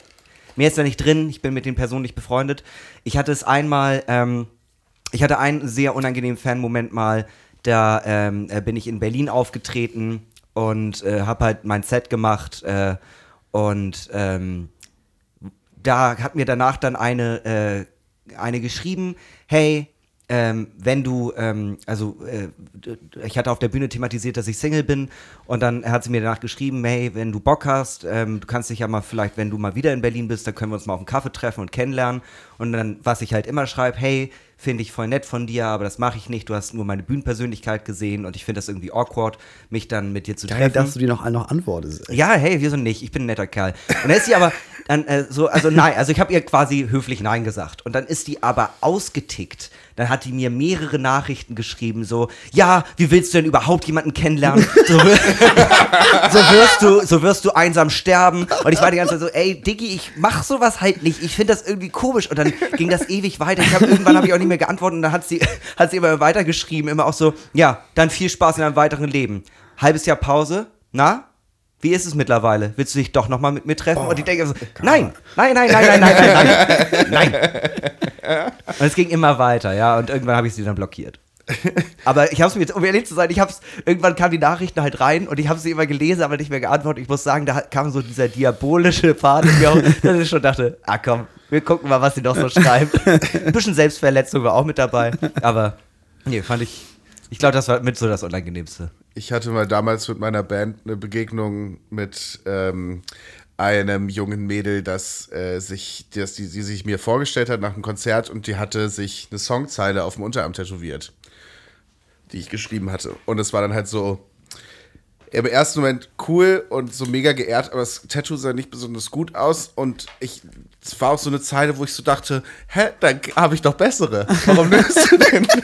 Speaker 3: mehr ist da nicht drin, ich bin mit den Personen nicht befreundet. Ich hatte es einmal, ähm, ich hatte einen sehr unangenehmen Fan-Moment mal, da ähm, äh, bin ich in Berlin aufgetreten und äh, habe halt mein Set gemacht äh, und ähm, da hat mir danach dann eine, äh, eine geschrieben, hey, ähm, wenn du, ähm, also äh, ich hatte auf der Bühne thematisiert, dass ich Single bin und dann hat sie mir danach geschrieben, hey, wenn du Bock hast, ähm, du kannst dich ja mal vielleicht, wenn du mal wieder in Berlin bist, dann können wir uns mal auf einen Kaffee treffen und kennenlernen und dann, was ich halt immer schreibe, hey, finde ich voll nett von dir, aber das mache ich nicht, du hast nur meine Bühnenpersönlichkeit gesehen und ich finde das irgendwie awkward, mich dann mit dir zu
Speaker 4: Geil,
Speaker 3: treffen.
Speaker 4: dass du dir noch, noch antwortest.
Speaker 3: Ja, hey, wieso nicht? Ich bin ein netter Kerl. Und dann ist sie aber dann äh, so, also nein, also ich habe ihr quasi höflich Nein gesagt. Und dann ist die aber ausgetickt. Dann hat die mir mehrere Nachrichten geschrieben, so, ja, wie willst du denn überhaupt jemanden kennenlernen? So, so wirst du, so wirst du einsam sterben. Und ich war die ganze Zeit so, ey, Diggi, ich mach sowas halt nicht. Ich finde das irgendwie komisch. Und dann ging das ewig weiter. Ich hab, irgendwann habe ich auch nicht mehr geantwortet. Und dann hat sie, hat sie immer weitergeschrieben, immer auch so, ja, dann viel Spaß in deinem weiteren Leben. Halbes Jahr Pause. Na? Wie ist es mittlerweile? Willst du dich doch noch mal mit mir treffen? und ich denke so, nein, nein, nein, nein, nein, nein, nein, nein, nein. Und es ging immer weiter, ja. Und irgendwann habe ich sie dann blockiert. Aber ich habe es mir jetzt, um ehrlich zu sein, ich habe es, irgendwann kamen die Nachrichten halt rein und ich habe sie immer gelesen, aber nicht mehr geantwortet. Ich muss sagen, da kam so dieser diabolische Part in mir dass ich schon dachte, ah komm, wir gucken mal, was sie noch so schreibt. Ein bisschen Selbstverletzung war auch mit dabei, aber nee, fand ich, ich glaube, das war mit so das Unangenehmste.
Speaker 2: Ich hatte mal damals mit meiner Band eine Begegnung mit ähm, einem jungen Mädel, das äh, sich, das, die, die sich mir vorgestellt hat nach einem Konzert und die hatte sich eine Songzeile auf dem Unterarm tätowiert, die ich geschrieben hatte. Und es war dann halt so im ersten Moment cool und so mega geehrt, aber das Tattoo sah nicht besonders gut aus und ich, es war auch so eine Zeile, wo ich so dachte, hä, dann habe ich doch bessere. Warum nimmst du denn?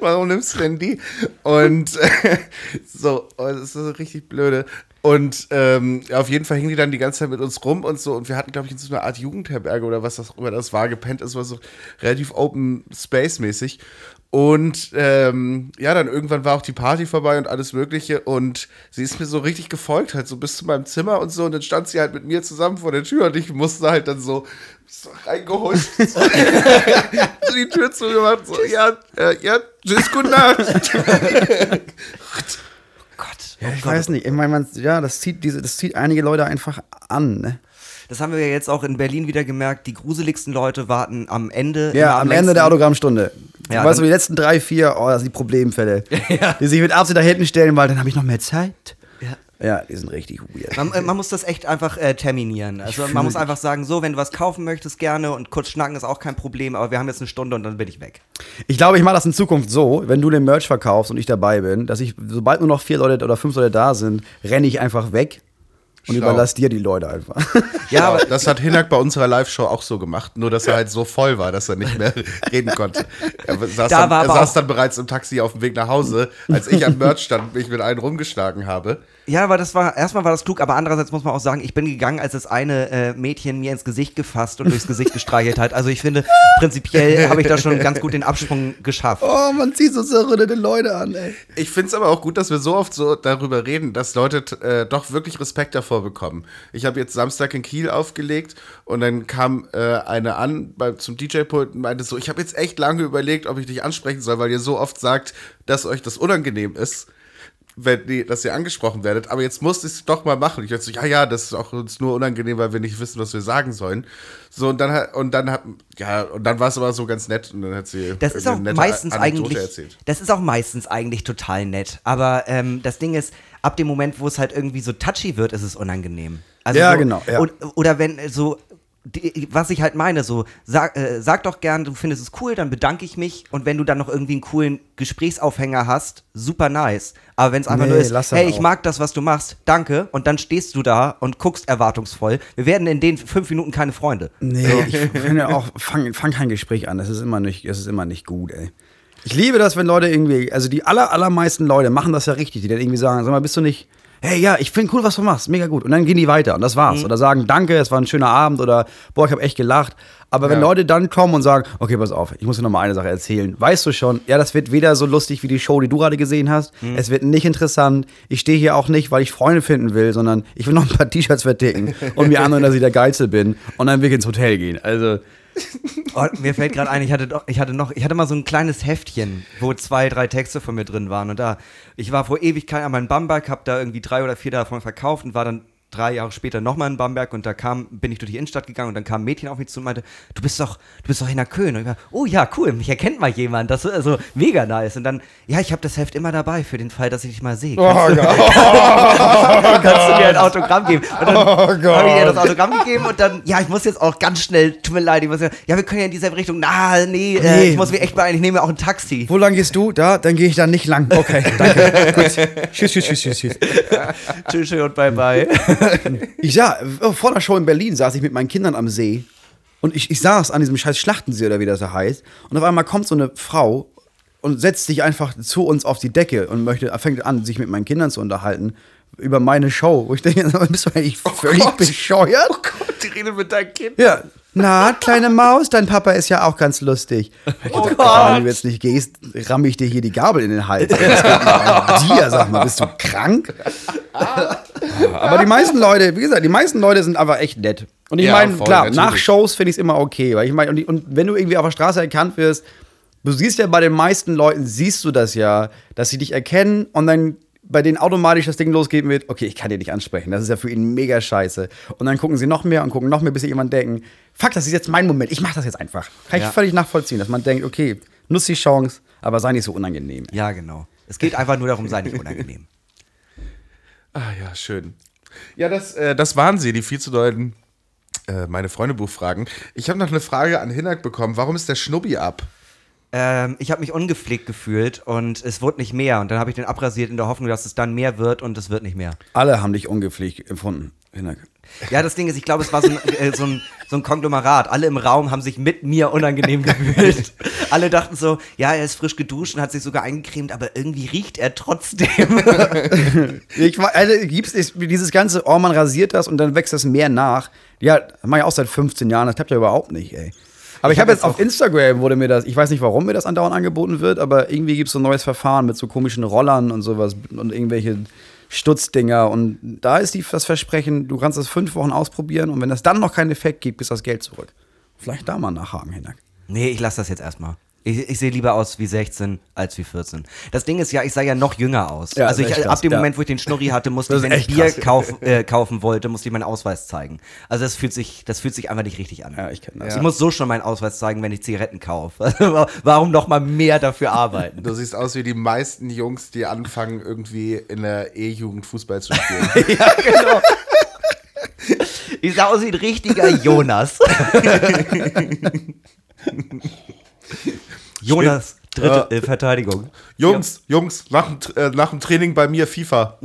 Speaker 2: Warum nimmst du denn die? Und äh, so, oh, das ist so richtig blöde. Und ähm, auf jeden Fall hingen die dann die ganze Zeit mit uns rum und so. Und wir hatten, glaube ich, in so einer Art Jugendherberge oder was das immer das war, gepennt. Es war so relativ Open Space-mäßig. Und ähm, ja, dann irgendwann war auch die Party vorbei und alles Mögliche. Und sie ist mir so richtig gefolgt, halt so bis zu meinem Zimmer und so. Und dann stand sie halt mit mir zusammen vor der Tür und ich musste halt dann so, so reingeholt, so, so die Tür zugemacht, so, ja, äh, ja, tschüss, gute Nacht.
Speaker 3: Gott.
Speaker 4: Ja, ich weiß nicht. Ich meine, man, ja, das zieht, diese, das zieht einige Leute einfach an. Ne?
Speaker 3: Das haben wir ja jetzt auch in Berlin wieder gemerkt. Die gruseligsten Leute warten am Ende.
Speaker 4: Ja, am Ende
Speaker 3: längsten.
Speaker 4: der Autogrammstunde.
Speaker 3: Ja,
Speaker 4: weißt du, die letzten drei, vier, oh, das sind die Problemfälle. Die sich mit Absicht da hinten stellen, weil dann habe ich noch mehr Zeit. Ja, die sind richtig weird.
Speaker 3: Man, äh, man muss das echt einfach äh, terminieren. Also man muss einfach sagen, so, wenn du was kaufen möchtest, gerne und kurz schnacken ist auch kein Problem, aber wir haben jetzt eine Stunde und dann bin ich weg.
Speaker 4: Ich glaube, ich mache das in Zukunft so, wenn du den Merch verkaufst und ich dabei bin, dass ich, sobald nur noch vier Leute oder fünf Leute da sind, renne ich einfach weg und
Speaker 2: Schlau.
Speaker 4: überlass dir die Leute einfach.
Speaker 3: Ja, aber
Speaker 2: das hat Hinak bei unserer Live-Show auch so gemacht, nur dass er halt so voll war, dass er nicht mehr reden konnte. Er saß,
Speaker 3: Da
Speaker 2: dann, er saß dann bereits im Taxi auf dem Weg nach Hause, als ich am Merch stand und mich mit einem rumgeschlagen habe.
Speaker 3: Ja, aber das war, erstmal war das klug, aber andererseits muss man auch sagen, ich bin gegangen, als das eine äh, Mädchen mir ins Gesicht gefasst und durchs Gesicht gestreichelt hat. Also ich finde, prinzipiell habe ich da schon ganz gut den Absprung geschafft.
Speaker 4: oh, man zieht so zerrüttete Leute an, ey.
Speaker 2: Ich finde es aber auch gut, dass wir so oft so darüber reden, dass Leute äh, doch wirklich Respekt davor bekommen. Ich habe jetzt Samstag in Kiel aufgelegt und dann kam äh, eine an bei, zum DJ-Pult und meinte so, ich habe jetzt echt lange überlegt, ob ich dich ansprechen soll, weil ihr so oft sagt, dass euch das unangenehm ist. Wenn, die, dass ihr angesprochen werdet, aber jetzt musste ich es doch mal machen. Ich dachte so, ja, ja, das ist auch uns nur unangenehm, weil wir nicht wissen, was wir sagen sollen. So, und dann hat, und dann hat, ja, und dann war es aber so ganz nett und dann hat sie
Speaker 3: Das ist auch meistens
Speaker 2: Anekdote
Speaker 3: eigentlich,
Speaker 2: erzählt.
Speaker 3: das ist auch meistens eigentlich total nett. Aber ähm, das Ding ist, ab dem Moment, wo es halt irgendwie so touchy wird, ist es unangenehm. Also
Speaker 4: Ja,
Speaker 3: so,
Speaker 4: genau, ja.
Speaker 3: Und, oder wenn so, die, was ich halt meine, so, sag, äh, sag doch gern, du findest es cool, dann bedanke ich mich. Und wenn du dann noch irgendwie einen coolen Gesprächsaufhänger hast, super nice. Aber wenn es einfach
Speaker 4: Nee,
Speaker 3: nur ist, hey, ich
Speaker 4: auch.
Speaker 3: mag das, was du machst, danke. Und dann stehst du da und guckst erwartungsvoll. Wir werden in den fünf Minuten keine Freunde.
Speaker 4: Nee, ich finde auch, fang, fang kein Gespräch an. Das ist immer nicht, das ist immer nicht gut, ey. Ich liebe das, wenn Leute irgendwie, also die aller, allermeisten Leute machen das ja richtig, die dann irgendwie sagen, sag mal, bist du nicht, hey, ja, ich finde cool, was du machst, mega gut. Und dann gehen die weiter und das war's. Oder sagen, danke, es war ein schöner Abend oder, boah, ich habe echt gelacht. Aber wenn
Speaker 2: Ja.
Speaker 4: Leute dann kommen und sagen, okay, pass auf, ich muss dir noch mal eine Sache erzählen. Weißt du schon, ja, das wird weder so lustig wie die Show, die du gerade gesehen hast. Es wird nicht interessant. Ich stehe hier auch nicht, weil ich Freunde finden will, sondern ich will noch ein paar T-Shirts verticken und mir anhören, dass ich der Geilste bin und dann will ich ins Hotel gehen. Also,
Speaker 3: Oh, mir fällt gerade ein, ich hatte doch, ich hatte noch, ich hatte mal so ein kleines Heftchen, wo zwei, drei Texte von mir drin waren. Und da, ich war vor Ewigkeit an meinem Bamberg, hab da irgendwie drei oder vier davon verkauft und war dann drei Jahre später nochmal in Bamberg und da kam, bin ich durch die Innenstadt gegangen und dann kam ein Mädchen auf mich zu und meinte, du bist doch, du bist doch Hina Köhn. Und ich war, oh ja, cool, mich erkennt mal jemand, das ist also mega nice. Und dann, ja, ich habe das Heft immer dabei für den Fall, dass ich dich mal sehe. Kannst, du, kannst du mir ein Autogramm geben? Und dann habe ich ihr das Autogramm gegeben und dann, ja, ich muss jetzt auch ganz schnell, tut mir leid, ich muss ja, ja, wir können ja in dieselbe Richtung, na, nee, Äh,
Speaker 4: Nee.
Speaker 3: ich muss mich echt beeilen, ich nehme auch ein Taxi.
Speaker 4: wo lang gehst du? Da? Dann gehe ich da nicht lang. Okay, danke. Gut. Tschüss, tschüss, tschüss, tschüss, tschüss.
Speaker 3: Tschüss und bye bye.
Speaker 4: Ich sah, äh, vor der Show in Berlin saß ich mit meinen Kindern am See und ich, ich saß an diesem scheiß Schlachtensee oder wie das da heißt und auf einmal kommt so eine Frau und setzt sich einfach zu uns auf die Decke und möchte, fängt an, sich mit meinen Kindern zu unterhalten über meine Show. Wo ich denke, bist du eigentlich völlig
Speaker 2: Gott.
Speaker 4: bescheuert?
Speaker 2: Oh Gott, die redet mit deinem Kind.
Speaker 4: Ja. Na, kleine Maus, dein Papa ist ja auch ganz lustig. Oh Gott. Wenn du jetzt nicht gehst, ramm ich dir hier die Gabel in den Hals. Dir, sag mal, bist du krank? Aber die meisten Leute, wie gesagt, die meisten Leute sind einfach echt nett. Und ich
Speaker 2: Ja,
Speaker 4: meine, klar,
Speaker 2: natürlich.
Speaker 4: nach Shows finde ich es immer okay. Weil ich meine, und, und wenn du irgendwie auf der Straße erkannt wirst, du siehst ja bei den meisten Leuten, siehst du das ja, dass sie dich erkennen und dann bei denen automatisch das Ding losgeht mit, okay, ich kann dich nicht ansprechen. Das ist ja für ihn mega scheiße. Und dann gucken sie noch mehr und gucken noch mehr, bis sie jemand denken, fuck, das ist jetzt mein Moment, ich mach das jetzt einfach. Kann ich
Speaker 3: Ja.
Speaker 4: völlig nachvollziehen, dass man denkt, okay, nutz die Chance, aber sei nicht so unangenehm.
Speaker 3: Ja, genau. Es geht einfach nur darum, sei nicht unangenehm.
Speaker 2: Ah ja, schön. Ja, das, äh, das waren sie, die viel zu deuten äh, meine Freundebuchfragen. Ich habe noch eine Frage an Hinak bekommen. Warum ist der Schnubbi ab?
Speaker 3: Ähm, ich habe mich ungepflegt gefühlt und es wurde nicht mehr. Und dann habe ich den abrasiert in der Hoffnung, dass es dann mehr wird und es wird nicht mehr.
Speaker 4: Alle haben dich ungepflegt empfunden. Hinak.
Speaker 3: Ja, das Ding ist, ich glaube, es war so ein, äh, so, ein, so ein Konglomerat. Alle im Raum haben sich mit mir unangenehm gefühlt. Alle dachten so, ja, er ist frisch geduscht und hat sich sogar eingecremt, aber irgendwie riecht er trotzdem.
Speaker 4: Ich war, also, gibt's ist, dieses ganze, oh, man rasiert das und dann wächst das mehr nach. Ja, das mach ich auch seit 15 Jahren, das klappt ja überhaupt nicht, ey. Aber ich,
Speaker 3: Ich hab
Speaker 4: habe jetzt
Speaker 3: jetzt
Speaker 4: auf Instagram wurde mir das, ich weiß nicht, warum mir das andauernd angeboten wird, aber irgendwie gibt es so ein neues Verfahren mit so komischen Rollern und sowas und irgendwelche Stutzdinger und da ist die, das Versprechen, du kannst das fünf Wochen ausprobieren und wenn das dann noch keinen Effekt gibt, ist das Geld zurück. Vielleicht da mal nachhaken, Hinak.
Speaker 3: nee, ich lasse das jetzt erstmal. Ich, ich sehe lieber aus wie 16 als wie 14. Das Ding ist ja, ich sah ja noch jünger aus.
Speaker 4: Ja,
Speaker 3: also ich,
Speaker 4: echt
Speaker 3: ab
Speaker 4: krass,
Speaker 3: dem
Speaker 4: ja.
Speaker 3: Moment, wo ich den Schnurri hatte, musste ich, wenn ich Bier
Speaker 4: krass.
Speaker 3: kauf, äh, kaufen wollte, musste ich meinen Ausweis zeigen. Also das fühlt sich, das fühlt sich einfach nicht richtig an.
Speaker 4: Ja, ich kenn das.
Speaker 3: Ich muss so schon meinen Ausweis zeigen, wenn ich Zigaretten kaufe. Also Warum noch mal mehr dafür arbeiten?
Speaker 2: Du siehst aus wie die meisten Jungs, die anfangen, irgendwie in der E-Jugend Fußball zu spielen.
Speaker 3: ja, genau. Ich sah aus wie ein richtiger Jonas. Jonas, dritte äh, Verteidigung.
Speaker 2: Jungs, Jungs, nach dem, äh, nach dem Training bei mir FIFA.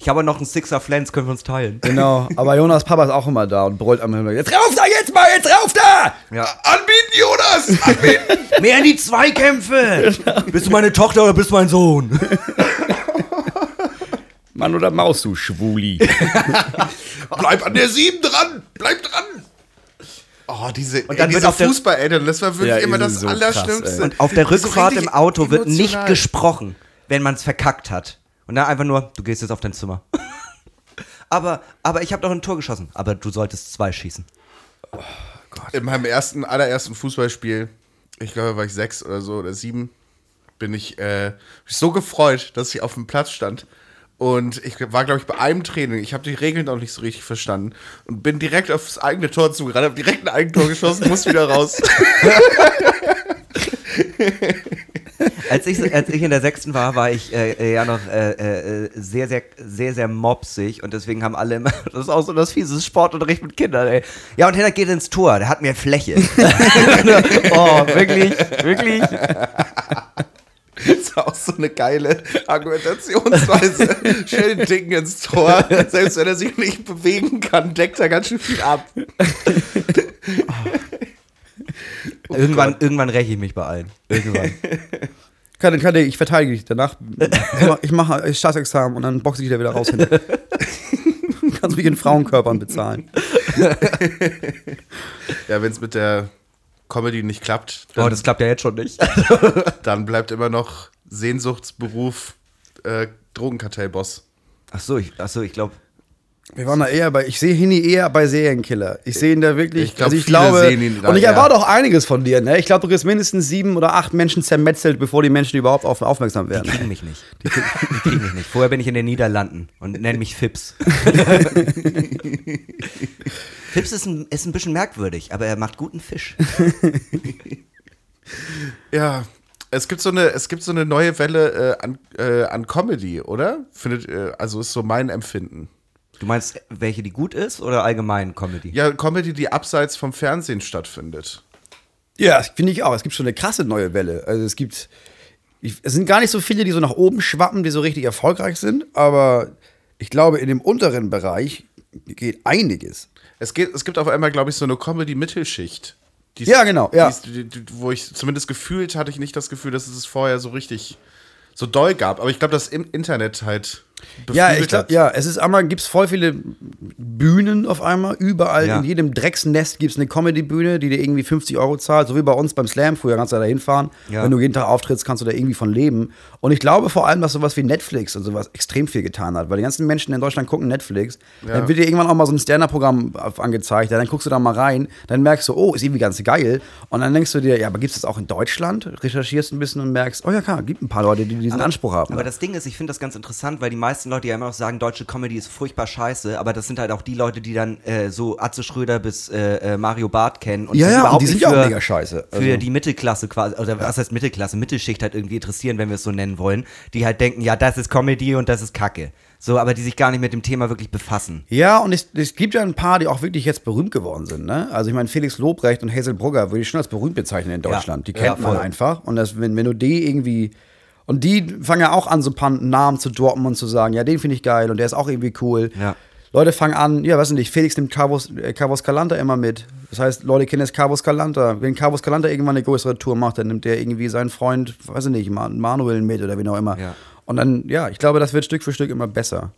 Speaker 3: Ich habe noch einen Sixer Flens, können wir uns teilen.
Speaker 4: Genau, aber Jonas Papa ist auch immer da und brüllt am Himmel. Jetzt rauf da, jetzt mal, jetzt rauf da!
Speaker 3: Ja.
Speaker 2: Anbieten, Jonas! Anbieten!
Speaker 3: Mehr in die Zweikämpfe! bist du meine Tochter oder bist du mein Sohn?
Speaker 4: Mann oder Maus, du Schwuli.
Speaker 2: Bleib an der 7 dran! Bleib dran! Oh, diese,
Speaker 3: Und dann
Speaker 2: ey,
Speaker 3: wird
Speaker 2: diese
Speaker 3: auf der-
Speaker 2: Fußball-Eltern, das war wirklich
Speaker 4: Ja,
Speaker 2: immer das
Speaker 4: so
Speaker 2: Allerschlimmste.
Speaker 4: ey.
Speaker 3: Und auf der
Speaker 2: So
Speaker 3: Rückfahrt
Speaker 2: richtig
Speaker 3: im Auto wird nicht
Speaker 2: emotional.
Speaker 3: gesprochen, wenn man es verkackt hat. Und dann einfach nur, du gehst jetzt auf dein Zimmer. aber, aber ich habe doch ein Tor geschossen. Aber du solltest zwei schießen.
Speaker 2: In meinem ersten, allerersten Fußballspiel, ich glaube, war ich sechs oder so oder sieben, bin ich äh, so gefreut, dass ich auf dem Platz stand. Und ich war, glaube ich, bei einem Training. Ich habe die Regeln noch nicht so richtig verstanden. Und bin direkt aufs eigene Tor zugerannt, habe direkt ein Eigentor geschossen, muss wieder raus.
Speaker 3: Als ich, als ich in der sechsten war, war ich äh, äh, ja noch äh, äh, sehr, sehr, sehr, sehr mopsig und deswegen haben alle immer, das ist auch so das fiese Sportunterricht mit Kindern, ey. Ja, und Henner geht ins Tor, der hat mehr Fläche. oh, wirklich, wirklich.
Speaker 2: Das ist auch so eine geile Argumentationsweise. Stell den Dicken ins Tor. Selbst wenn er sich nicht bewegen kann, deckt er ganz schön viel ab.
Speaker 3: irgendwann, irgendwann räche ich mich bei allen. Irgendwann.
Speaker 4: Kann, kann, ich verteidige dich danach. Ich mache Staatsexamen und dann boxe ich dich da wieder raus. Hin. Kannst mich in Frauenkörpern bezahlen.
Speaker 2: Ja, wenn es mit der Comedy nicht klappt,
Speaker 3: Oh,
Speaker 2: dann,
Speaker 3: das klappt ja jetzt schon nicht.
Speaker 2: dann bleibt immer noch Sehnsuchtsberuf äh, Drogenkartellboss.
Speaker 3: Ach so, ich, ach so, ich glaube,
Speaker 4: Wir waren da eher bei, ich sehe Hini eher bei Serienkiller. Ich sehe ihn da wirklich,
Speaker 2: Ich glaub,
Speaker 4: also ich
Speaker 2: viele
Speaker 4: glaube,
Speaker 2: sehen ihn da
Speaker 4: und ich erwarte auch einiges von dir, ne? Ich glaube, du kriegst mindestens sieben oder acht Menschen zermetzelt, bevor die Menschen überhaupt auf, aufmerksam
Speaker 3: die
Speaker 4: werden.
Speaker 3: kriegen mich nicht. Die, krieg- die kriegen mich nicht. Vorher bin ich in den Niederlanden und nenne mich Fips. Fips ist ein, ist ein bisschen merkwürdig, aber er macht guten Fisch.
Speaker 2: Ja, es gibt so eine, es gibt so eine neue Welle äh, an, äh, an Comedy, oder? Findet, äh, also ist so mein Empfinden.
Speaker 3: Du meinst, welche die gut ist oder allgemein Comedy?
Speaker 2: Ja, Comedy, die abseits vom Fernsehen stattfindet.
Speaker 4: Ja, finde ich auch. Es gibt schon eine krasse neue Welle. Also es gibt, ich, es sind gar nicht so viele, die so nach oben schwappen, die so richtig erfolgreich sind, aber ich glaube, in dem unteren Bereich geht einiges.
Speaker 2: Es, geht, es gibt auf einmal, glaube ich, so eine Comedy-Mittelschicht.
Speaker 4: Ja, genau, ja.
Speaker 2: die die, die, wo ich zumindest gefühlt hatte ich nicht das Gefühl, dass es es vorher so richtig so doll gab. Aber ich glaube, dass im Internet halt
Speaker 4: Ja, ich glaube,
Speaker 2: hat.
Speaker 4: ja, es ist einmal, gibt es voll viele Bühnen auf einmal. Überall,
Speaker 3: Ja.
Speaker 4: in jedem Drecksnest gibt es eine Comedy-Bühne, die dir irgendwie 50 Euro zahlt, so wie bei uns beim Slam. Früher kannst du da hinfahren.
Speaker 3: Ja.
Speaker 4: Wenn du jeden Tag auftrittst, kannst du da irgendwie von leben. Und ich glaube vor allem, dass sowas wie Netflix und sowas extrem viel getan hat, weil die ganzen Menschen in Deutschland gucken Netflix. Dann wird dir irgendwann auch mal so ein Stand-Up-Programm auf- angezeigt, ja, dann guckst du da mal rein, dann merkst du, oh, ist irgendwie ganz geil. Und dann denkst du dir, ja, aber gibt es das auch in Deutschland? Recherchierst ein bisschen und merkst, oh ja, klar, gibt ein paar Leute, die diesen Anspruch haben.
Speaker 3: Aber das Ding ist, ich finde das ganz interessant, weil die meisten Leute ja immer noch sagen, deutsche Comedy ist furchtbar scheiße, aber das sind halt auch die Leute, die dann äh, so Atze Schröder bis äh, äh, Mario Barth kennen und
Speaker 4: Ja, ja, und
Speaker 3: überhaupt
Speaker 4: die sind ja auch
Speaker 3: für,
Speaker 4: mega scheiße.
Speaker 3: Für
Speaker 4: Also-
Speaker 3: die Mittelklasse quasi, oder was heißt Mittelklasse, Mittelschicht halt irgendwie interessieren, wenn wir es so nennen wollen, die halt denken, ja, das ist Comedy und das ist Kacke. So, aber die sich gar nicht mit dem Thema wirklich befassen.
Speaker 4: Ja, und es, es gibt ja ein paar, die auch wirklich jetzt berühmt geworden sind. Ne? Also ich meine, Felix Lobrecht und Hazel Brugger würde ich schon als berühmt bezeichnen in Deutschland. die
Speaker 3: Ja,
Speaker 4: kennt man
Speaker 3: voll.
Speaker 4: einfach. Und das, wenn, wenn du die irgendwie. Und die fangen ja auch an, so ein paar Namen zu droppen und zu sagen, ja, den finde ich geil und der ist auch irgendwie cool.
Speaker 3: Ja.
Speaker 4: Leute fangen an, ja, weiß nicht, Felix nimmt Carvos, äh, Carvos Calanta immer mit. Das heißt, Leute kennen jetzt Carvos Calanta. Wenn Carvos Calanta irgendwann eine größere Tour macht, dann nimmt der irgendwie seinen Freund, weiß ich nicht, Man- Manuel mit oder wie auch immer.
Speaker 3: Ja.
Speaker 4: Und dann, ja, ich glaube, das wird Stück für Stück immer besser.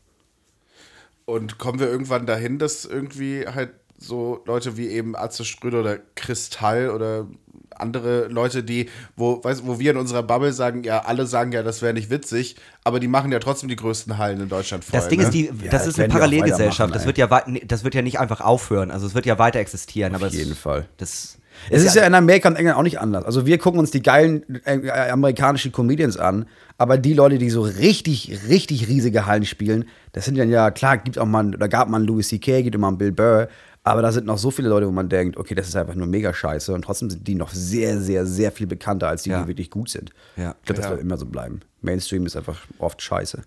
Speaker 2: Und kommen wir irgendwann dahin, dass irgendwie halt so Leute wie eben Atze Schröder oder Kristall oder andere Leute, die, wo, weißt, wo wir in unserer Bubble sagen, ja, alle sagen ja, das wäre nicht witzig, aber die machen ja trotzdem die größten Hallen in Deutschland voll.
Speaker 3: Das Ding
Speaker 2: ne?
Speaker 3: ist, die,
Speaker 4: Ja,
Speaker 3: das
Speaker 4: das
Speaker 3: ist eine Parallelgesellschaft. Das wird, ja das wird ja nicht einfach aufhören. Also es wird ja weiter existieren. aber
Speaker 4: jeden
Speaker 3: es,
Speaker 4: Fall.
Speaker 3: Das,
Speaker 4: Es ist ja in Amerika und England auch nicht anders. Also wir gucken uns die geilen äh, amerikanischen Comedians an, aber die Leute, die so richtig, richtig riesige Hallen spielen, das sind dann ja, klar, gibt auch mal, da gab man Louis C.K., gibt immer einen Bill Burr, aber da sind noch so viele Leute, wo man denkt, okay, das ist einfach nur mega scheiße und trotzdem sind die noch sehr, sehr, sehr viel bekannter als die,
Speaker 3: Ja.
Speaker 4: die wirklich gut sind.
Speaker 3: Ja.
Speaker 4: Ich glaube, das
Speaker 2: Ja.
Speaker 4: wird immer so bleiben. Mainstream ist einfach oft scheiße.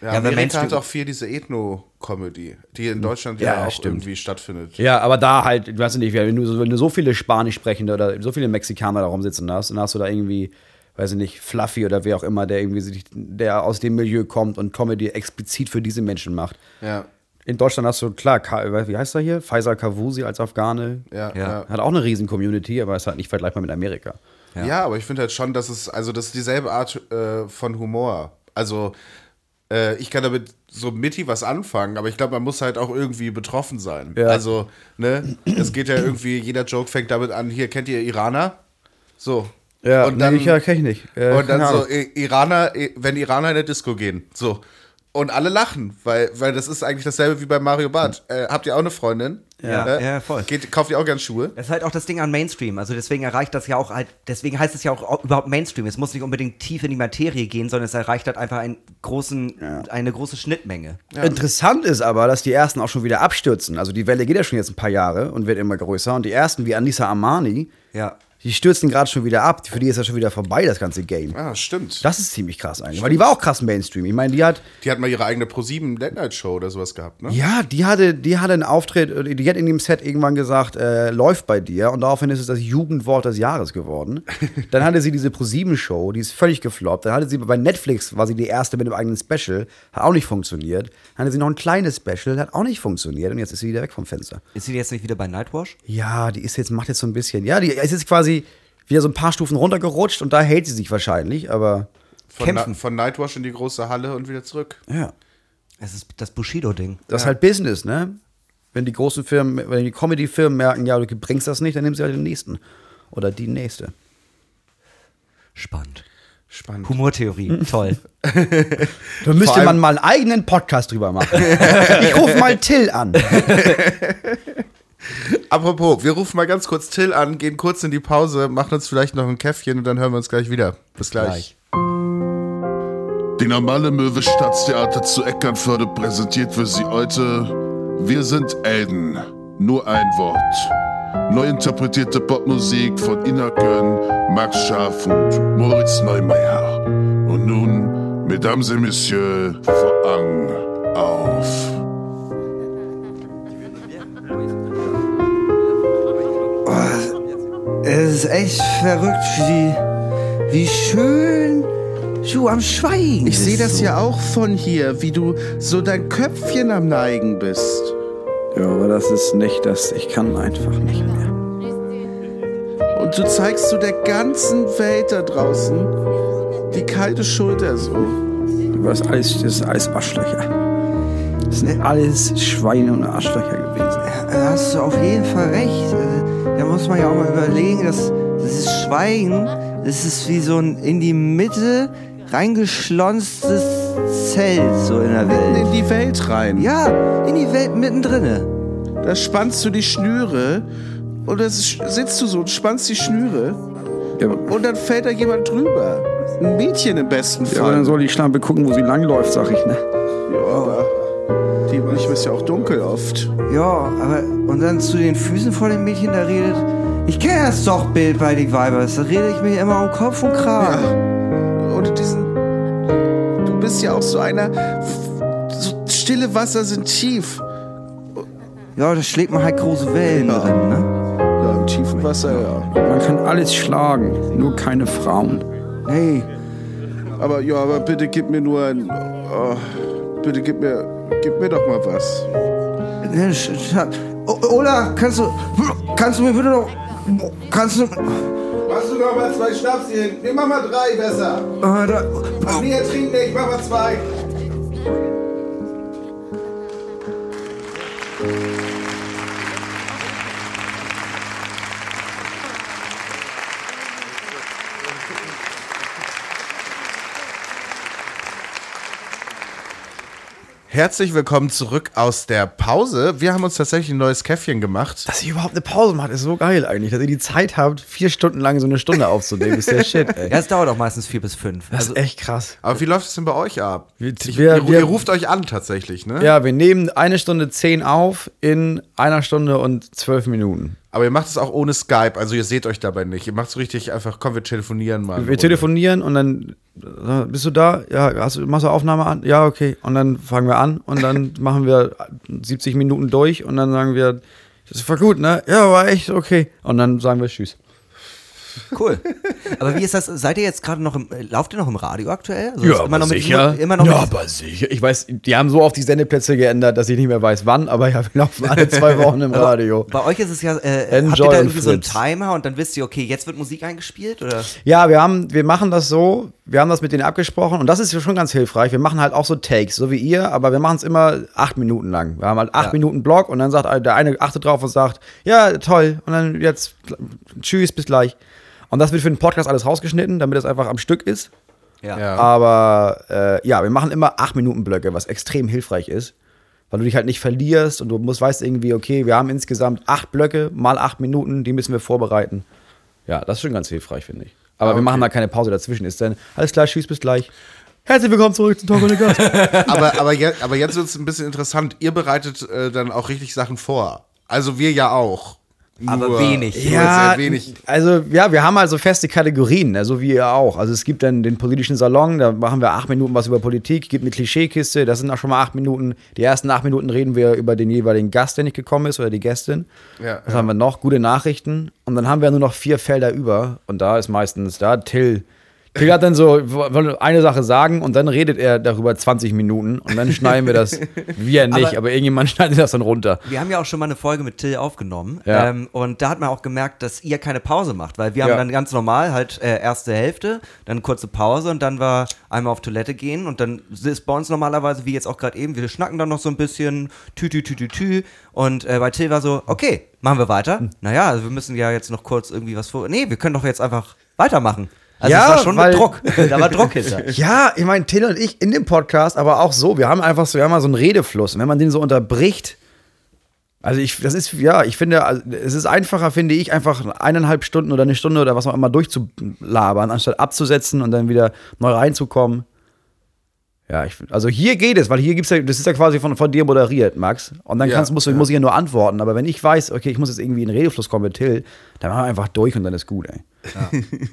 Speaker 2: Ja,
Speaker 3: Ja, aber
Speaker 2: Amerika
Speaker 3: Mainstream-
Speaker 2: hat auch viel diese Ethno-Comedy, die in Deutschland
Speaker 4: Ja,
Speaker 2: ja, auch
Speaker 4: stimmt.
Speaker 2: irgendwie stattfindet.
Speaker 4: Ja, aber da halt, du weißt nicht, wenn du, so- wenn du so viele Spanisch sprechende oder so viele Mexikaner da rumsitzen hast, dann hast du da irgendwie, weiß ich nicht, Fluffy oder wer auch immer, der irgendwie sich, der aus dem Milieu kommt und Comedy explizit für diese Menschen macht.
Speaker 2: Ja,
Speaker 4: In Deutschland hast du, klar, wie heißt er hier? Faisal Kavusi als Afghane.
Speaker 2: ja,
Speaker 3: Ja.
Speaker 2: ja.
Speaker 4: Hat auch eine riesen Community, aber ist halt nicht vergleichbar mit Amerika.
Speaker 2: Ja, aber ich finde halt schon, dass es, also das ist dieselbe Art äh, von Humor. Also äh, ich kann damit so mitty was anfangen, aber ich glaube, man muss halt auch irgendwie betroffen sein.
Speaker 4: Ja.
Speaker 2: Also, ne, es geht ja irgendwie, jeder Joke fängt damit an, hier kennt ihr Iraner? So.
Speaker 4: Ja,
Speaker 2: und dann,
Speaker 4: nee, ich ja, kenn ich nicht. Äh,
Speaker 2: und dann so, Iraner, wenn Iraner in der Disco gehen, so. Und alle lachen, weil, weil das ist eigentlich dasselbe wie bei Mario Barth. Äh, habt ihr auch eine Freundin?
Speaker 3: Ja,
Speaker 2: Ne?
Speaker 3: ja, voll.
Speaker 2: Geht, kauft ihr auch gern Schuhe?
Speaker 3: Das ist halt auch das Ding an Mainstream. Also deswegen erreicht das ja auch halt, deswegen heißt es ja auch überhaupt Mainstream. Es muss nicht unbedingt tief in die Materie gehen, sondern es erreicht halt einfach einen großen, eine große Schnittmenge.
Speaker 4: Interessant ist aber, dass die ersten auch schon wieder abstürzen. Also die Welle geht ja schon jetzt ein paar Jahre und wird immer größer. Und die ersten wie Anissa Armani,
Speaker 3: Ja.
Speaker 4: Die stürzen gerade schon wieder ab. Für die ist ja schon wieder vorbei, das ganze Game.
Speaker 2: Ah, stimmt.
Speaker 4: Das ist ziemlich krass eigentlich. Weil die war auch krass Mainstream. Ich meine, die hat,
Speaker 2: Die hat mal ihre eigene Pro7 Late Night Show oder sowas gehabt, ne?
Speaker 4: ja, die hatte, die hatte einen Auftritt, äh, die hat in dem Set irgendwann gesagt, äh, läuft bei dir. Und daraufhin ist es das Jugendwort des Jahres geworden. Dann hatte sie diese Pro7-Show, die ist völlig gefloppt. Dann hatte sie bei Netflix, war sie die erste mit einem eigenen Special, hat auch nicht funktioniert. Dann hatte sie noch ein kleines Special, hat auch nicht funktioniert. Und jetzt ist sie wieder weg vom Fenster.
Speaker 3: Ist sie jetzt nicht wieder bei Nightwash?
Speaker 4: Ja, die ist jetzt, macht jetzt so ein bisschen, ja, die ist jetzt quasi wieder so ein paar Stufen runtergerutscht und da hält sie sich wahrscheinlich, aber
Speaker 2: Von,
Speaker 3: Kämpfen.
Speaker 2: Na, von Nightwash in die große Halle und wieder zurück.
Speaker 4: ja.
Speaker 3: Es ist das Bushido-Ding.
Speaker 4: Das ist halt Business, ne? Wenn die großen Firmen, wenn die Comedy-Firmen merken, ja, du bringst das nicht, dann nehmen sie halt den nächsten. Oder die nächste.
Speaker 3: Spannend.
Speaker 2: Spannend.
Speaker 3: Humortheorie, toll.
Speaker 4: Da müsste man mal einen eigenen Podcast drüber machen. ich rufe mal Till an.
Speaker 2: Apropos, wir rufen mal ganz kurz Till an, gehen kurz in die Pause, machen uns vielleicht noch ein Käffchen und dann hören wir uns gleich wieder. Bis gleich.
Speaker 5: Die normale Möwe Staatstheater zu Eckernförde präsentiert für Sie heute Wir sind Elden. Nur ein Wort. Neu interpretierte Popmusik von Ina Gönn, Max Scharf und Moritz Neumeier. Und nun, Mesdames et Messieurs, Vorhang auf.
Speaker 6: Es ist echt verrückt, wie, wie schön du am Schweigen
Speaker 7: Ich sehe
Speaker 6: bist
Speaker 7: das
Speaker 6: so.
Speaker 7: ja auch von hier, wie du so dein Köpfchen am Neigen bist.
Speaker 8: Ja, aber das ist nicht das. Ich kann einfach nicht mehr.
Speaker 7: Und du zeigst so der ganzen Welt da draußen die kalte Schulter so.
Speaker 8: Was alles, das ist alles Arschlöcher. Das sind alles Schweine und Arschlöcher gewesen.
Speaker 6: Da hast du auf jeden Fall recht. Äh, Da muss man ja auch mal überlegen, dass dieses Schweigen, das ist wie so ein in die Mitte reingeschlonstes Zelt so in der
Speaker 7: In
Speaker 6: Welt.
Speaker 7: die Welt rein.
Speaker 6: Ja, in die Welt mittendrin.
Speaker 7: Da spannst du die Schnüre und da sitzt du so und spannst die Schnüre
Speaker 8: Ja,
Speaker 7: und dann fällt da jemand drüber. Ein Mädchen im besten
Speaker 8: ja, aber dann
Speaker 7: Fall.
Speaker 8: soll die Schlampe gucken, wo sie langläuft, sag ich, ne?
Speaker 7: Ja, aber die manchmal ist ja auch dunkel oft.
Speaker 6: Ja, aber und dann zu den Füßen vor dem Mädchen, da redet. Ich kenne das doch Bild bei die Weibers. Da rede ich mir immer um Kopf und Kragen.
Speaker 7: Und diesen. Bist ja auch so einer. So stille Wasser sind tief.
Speaker 6: Ja, da schlägt man halt große Wellen
Speaker 7: Ja.
Speaker 6: drin, ne?
Speaker 7: Ja, im tiefen Wasser, ja.
Speaker 8: Man kann alles schlagen, nur keine Frauen.
Speaker 6: Nee.
Speaker 7: Aber ja, aber bitte gib mir nur ein. Oh, bitte gib mir. Gib mir doch mal was.
Speaker 6: Ne, Ola, kannst du. Kannst du mir bitte noch. Kannst du.
Speaker 7: Machst du noch mal zwei Schnaps hier hin? Nee, mach mal drei besser.
Speaker 6: Äh, da,
Speaker 7: Ach nee, er trinkt nicht, mach mal zwei.
Speaker 2: Herzlich willkommen zurück aus der Pause. Wir haben uns tatsächlich ein neues Käffchen gemacht.
Speaker 4: Dass ihr überhaupt eine Pause macht, ist so geil eigentlich. Dass ihr die Zeit habt, vier Stunden lang so eine Stunde aufzunehmen, ist der Shit, ey.
Speaker 3: Ja, es dauert auch meistens vier bis fünf.
Speaker 4: Das
Speaker 3: Also,
Speaker 4: ist echt krass.
Speaker 2: Aber wie läuft es denn bei euch ab?
Speaker 4: Wir-
Speaker 2: Ich,
Speaker 4: wir-
Speaker 2: ihr,
Speaker 4: wir-
Speaker 2: ihr ruft euch an tatsächlich, ne?
Speaker 4: Ja, wir nehmen eine Stunde zehn auf in einer Stunde und zwölf Minuten.
Speaker 2: Aber ihr macht es auch ohne Skype, also ihr seht euch dabei nicht. Ihr macht es richtig einfach, komm, wir telefonieren mal.
Speaker 4: Wir telefonieren und dann bist du da? Ja, hast machst du Aufnahme an? Ja, okay. Und dann fangen wir an und dann machen wir 70 Minuten durch und dann sagen wir, das war gut, ne? Ja, war echt okay. Und dann sagen wir Tschüss.
Speaker 3: Cool. Aber wie ist das? Seid ihr jetzt gerade noch im, äh, lauft ihr noch im Radio aktuell? Also ist immer noch mit,
Speaker 4: sicher.
Speaker 3: Immer noch
Speaker 4: ja,
Speaker 3: mit,
Speaker 4: aber sicher. Ich weiß, die haben so oft die Sendeplätze geändert, dass ich nicht mehr weiß, wann, aber ja, wir laufen alle zwei Wochen im Radio.
Speaker 3: Bei euch ist es ja, äh, habt
Speaker 4: Enjoy
Speaker 3: ihr da irgendwie so einen. Timer und dann wisst ihr, okay, jetzt wird Musik eingespielt? Oder?
Speaker 4: Ja, wir haben, wir machen das so, wir haben das mit denen abgesprochen und das ist ja schon ganz hilfreich. Wir machen halt auch so Takes, so wie ihr, aber wir machen es immer acht Minuten lang. Wir haben halt acht
Speaker 3: Ja.
Speaker 4: Minuten Block und dann sagt der eine achtet drauf und sagt, ja, toll, und dann jetzt tschüss, bis gleich. Und das wird für den Podcast alles rausgeschnitten, damit es einfach am Stück ist.
Speaker 3: Ja.
Speaker 2: Ja.
Speaker 4: Aber äh, ja, wir machen immer acht Minuten Blöcke, was extrem hilfreich ist. Weil du dich halt nicht verlierst und du musst, weißt irgendwie, okay, wir haben insgesamt acht Blöcke mal acht Minuten, die müssen wir vorbereiten. Ja, das ist schon ganz hilfreich, finde ich. Aber
Speaker 2: Ah,
Speaker 4: wir machen
Speaker 2: okay.
Speaker 4: da keine Pause dazwischen. Ist dann, alles klar, tschüss, bis gleich. Herzlich willkommen zurück zum Talk ohne Gast.
Speaker 2: aber, aber, je, aber jetzt wird es ein bisschen interessant. Ihr bereitet äh, dann auch richtig Sachen vor. Also wir ja auch.
Speaker 3: Aber wenig.
Speaker 4: Ja,
Speaker 2: sehr wenig.
Speaker 4: also ja, wir haben also feste Kategorien, so wie ihr auch. Also es gibt dann den politischen Salon, da machen wir acht Minuten was über Politik, gibt eine Klischeekiste, das sind auch schon mal acht Minuten. Die ersten acht Minuten reden wir über den jeweiligen Gast, der nicht gekommen ist oder die Gästin.
Speaker 2: Ja,
Speaker 4: Was
Speaker 2: ja.
Speaker 4: haben wir noch? Gute Nachrichten. Und dann haben wir nur noch vier Felder über. Und da ist meistens da Till. Till hat dann so will eine Sache sagen und dann redet er darüber 20 Minuten und dann schneiden wir das. Wir nicht, aber,
Speaker 3: Aber-
Speaker 4: irgendjemand schneidet das dann runter.
Speaker 3: Wir haben ja auch schon mal eine Folge mit Till aufgenommen.
Speaker 4: Ja.
Speaker 3: Ähm, und da hat man auch gemerkt, dass ihr keine Pause macht, weil wir
Speaker 4: Ja.
Speaker 3: haben dann ganz normal halt äh, erste Hälfte, dann kurze Pause und dann war einmal auf Toilette gehen und dann ist bei uns normalerweise, wie jetzt auch gerade eben, wir schnacken dann noch so ein bisschen, tü, tü, tü, tü, tü. Und äh, bei Till war so, okay, machen wir weiter.
Speaker 4: Hm.
Speaker 3: Naja, also wir müssen ja jetzt noch kurz irgendwie was vor. Nee, wir können doch jetzt einfach weitermachen. Also
Speaker 4: Ja,
Speaker 3: es war schon
Speaker 4: weil-
Speaker 3: mit Druck. Da war Druck hinter.
Speaker 4: Ja, ich meine, Till und ich in dem Podcast, aber auch so, wir haben einfach so, wir haben mal so einen Redefluss. Und wenn man den so unterbricht, also ich, das ist, ja, ich finde, also es ist einfacher, finde ich, einfach eineinhalb Stunden oder eine Stunde oder was auch immer durchzulabern, anstatt abzusetzen und dann wieder neu reinzukommen. Ja, ich, also hier geht es, weil hier gibt's ja, das ist ja quasi von, von dir moderiert, Max. Und dann
Speaker 2: Ja,
Speaker 4: kannst, musst, du-
Speaker 2: ja.
Speaker 4: muss ich ja nur antworten. Aber wenn ich weiß, okay, ich muss jetzt irgendwie in den Redefluss kommen mit Till, dann machen wir einfach durch und dann ist gut, ey.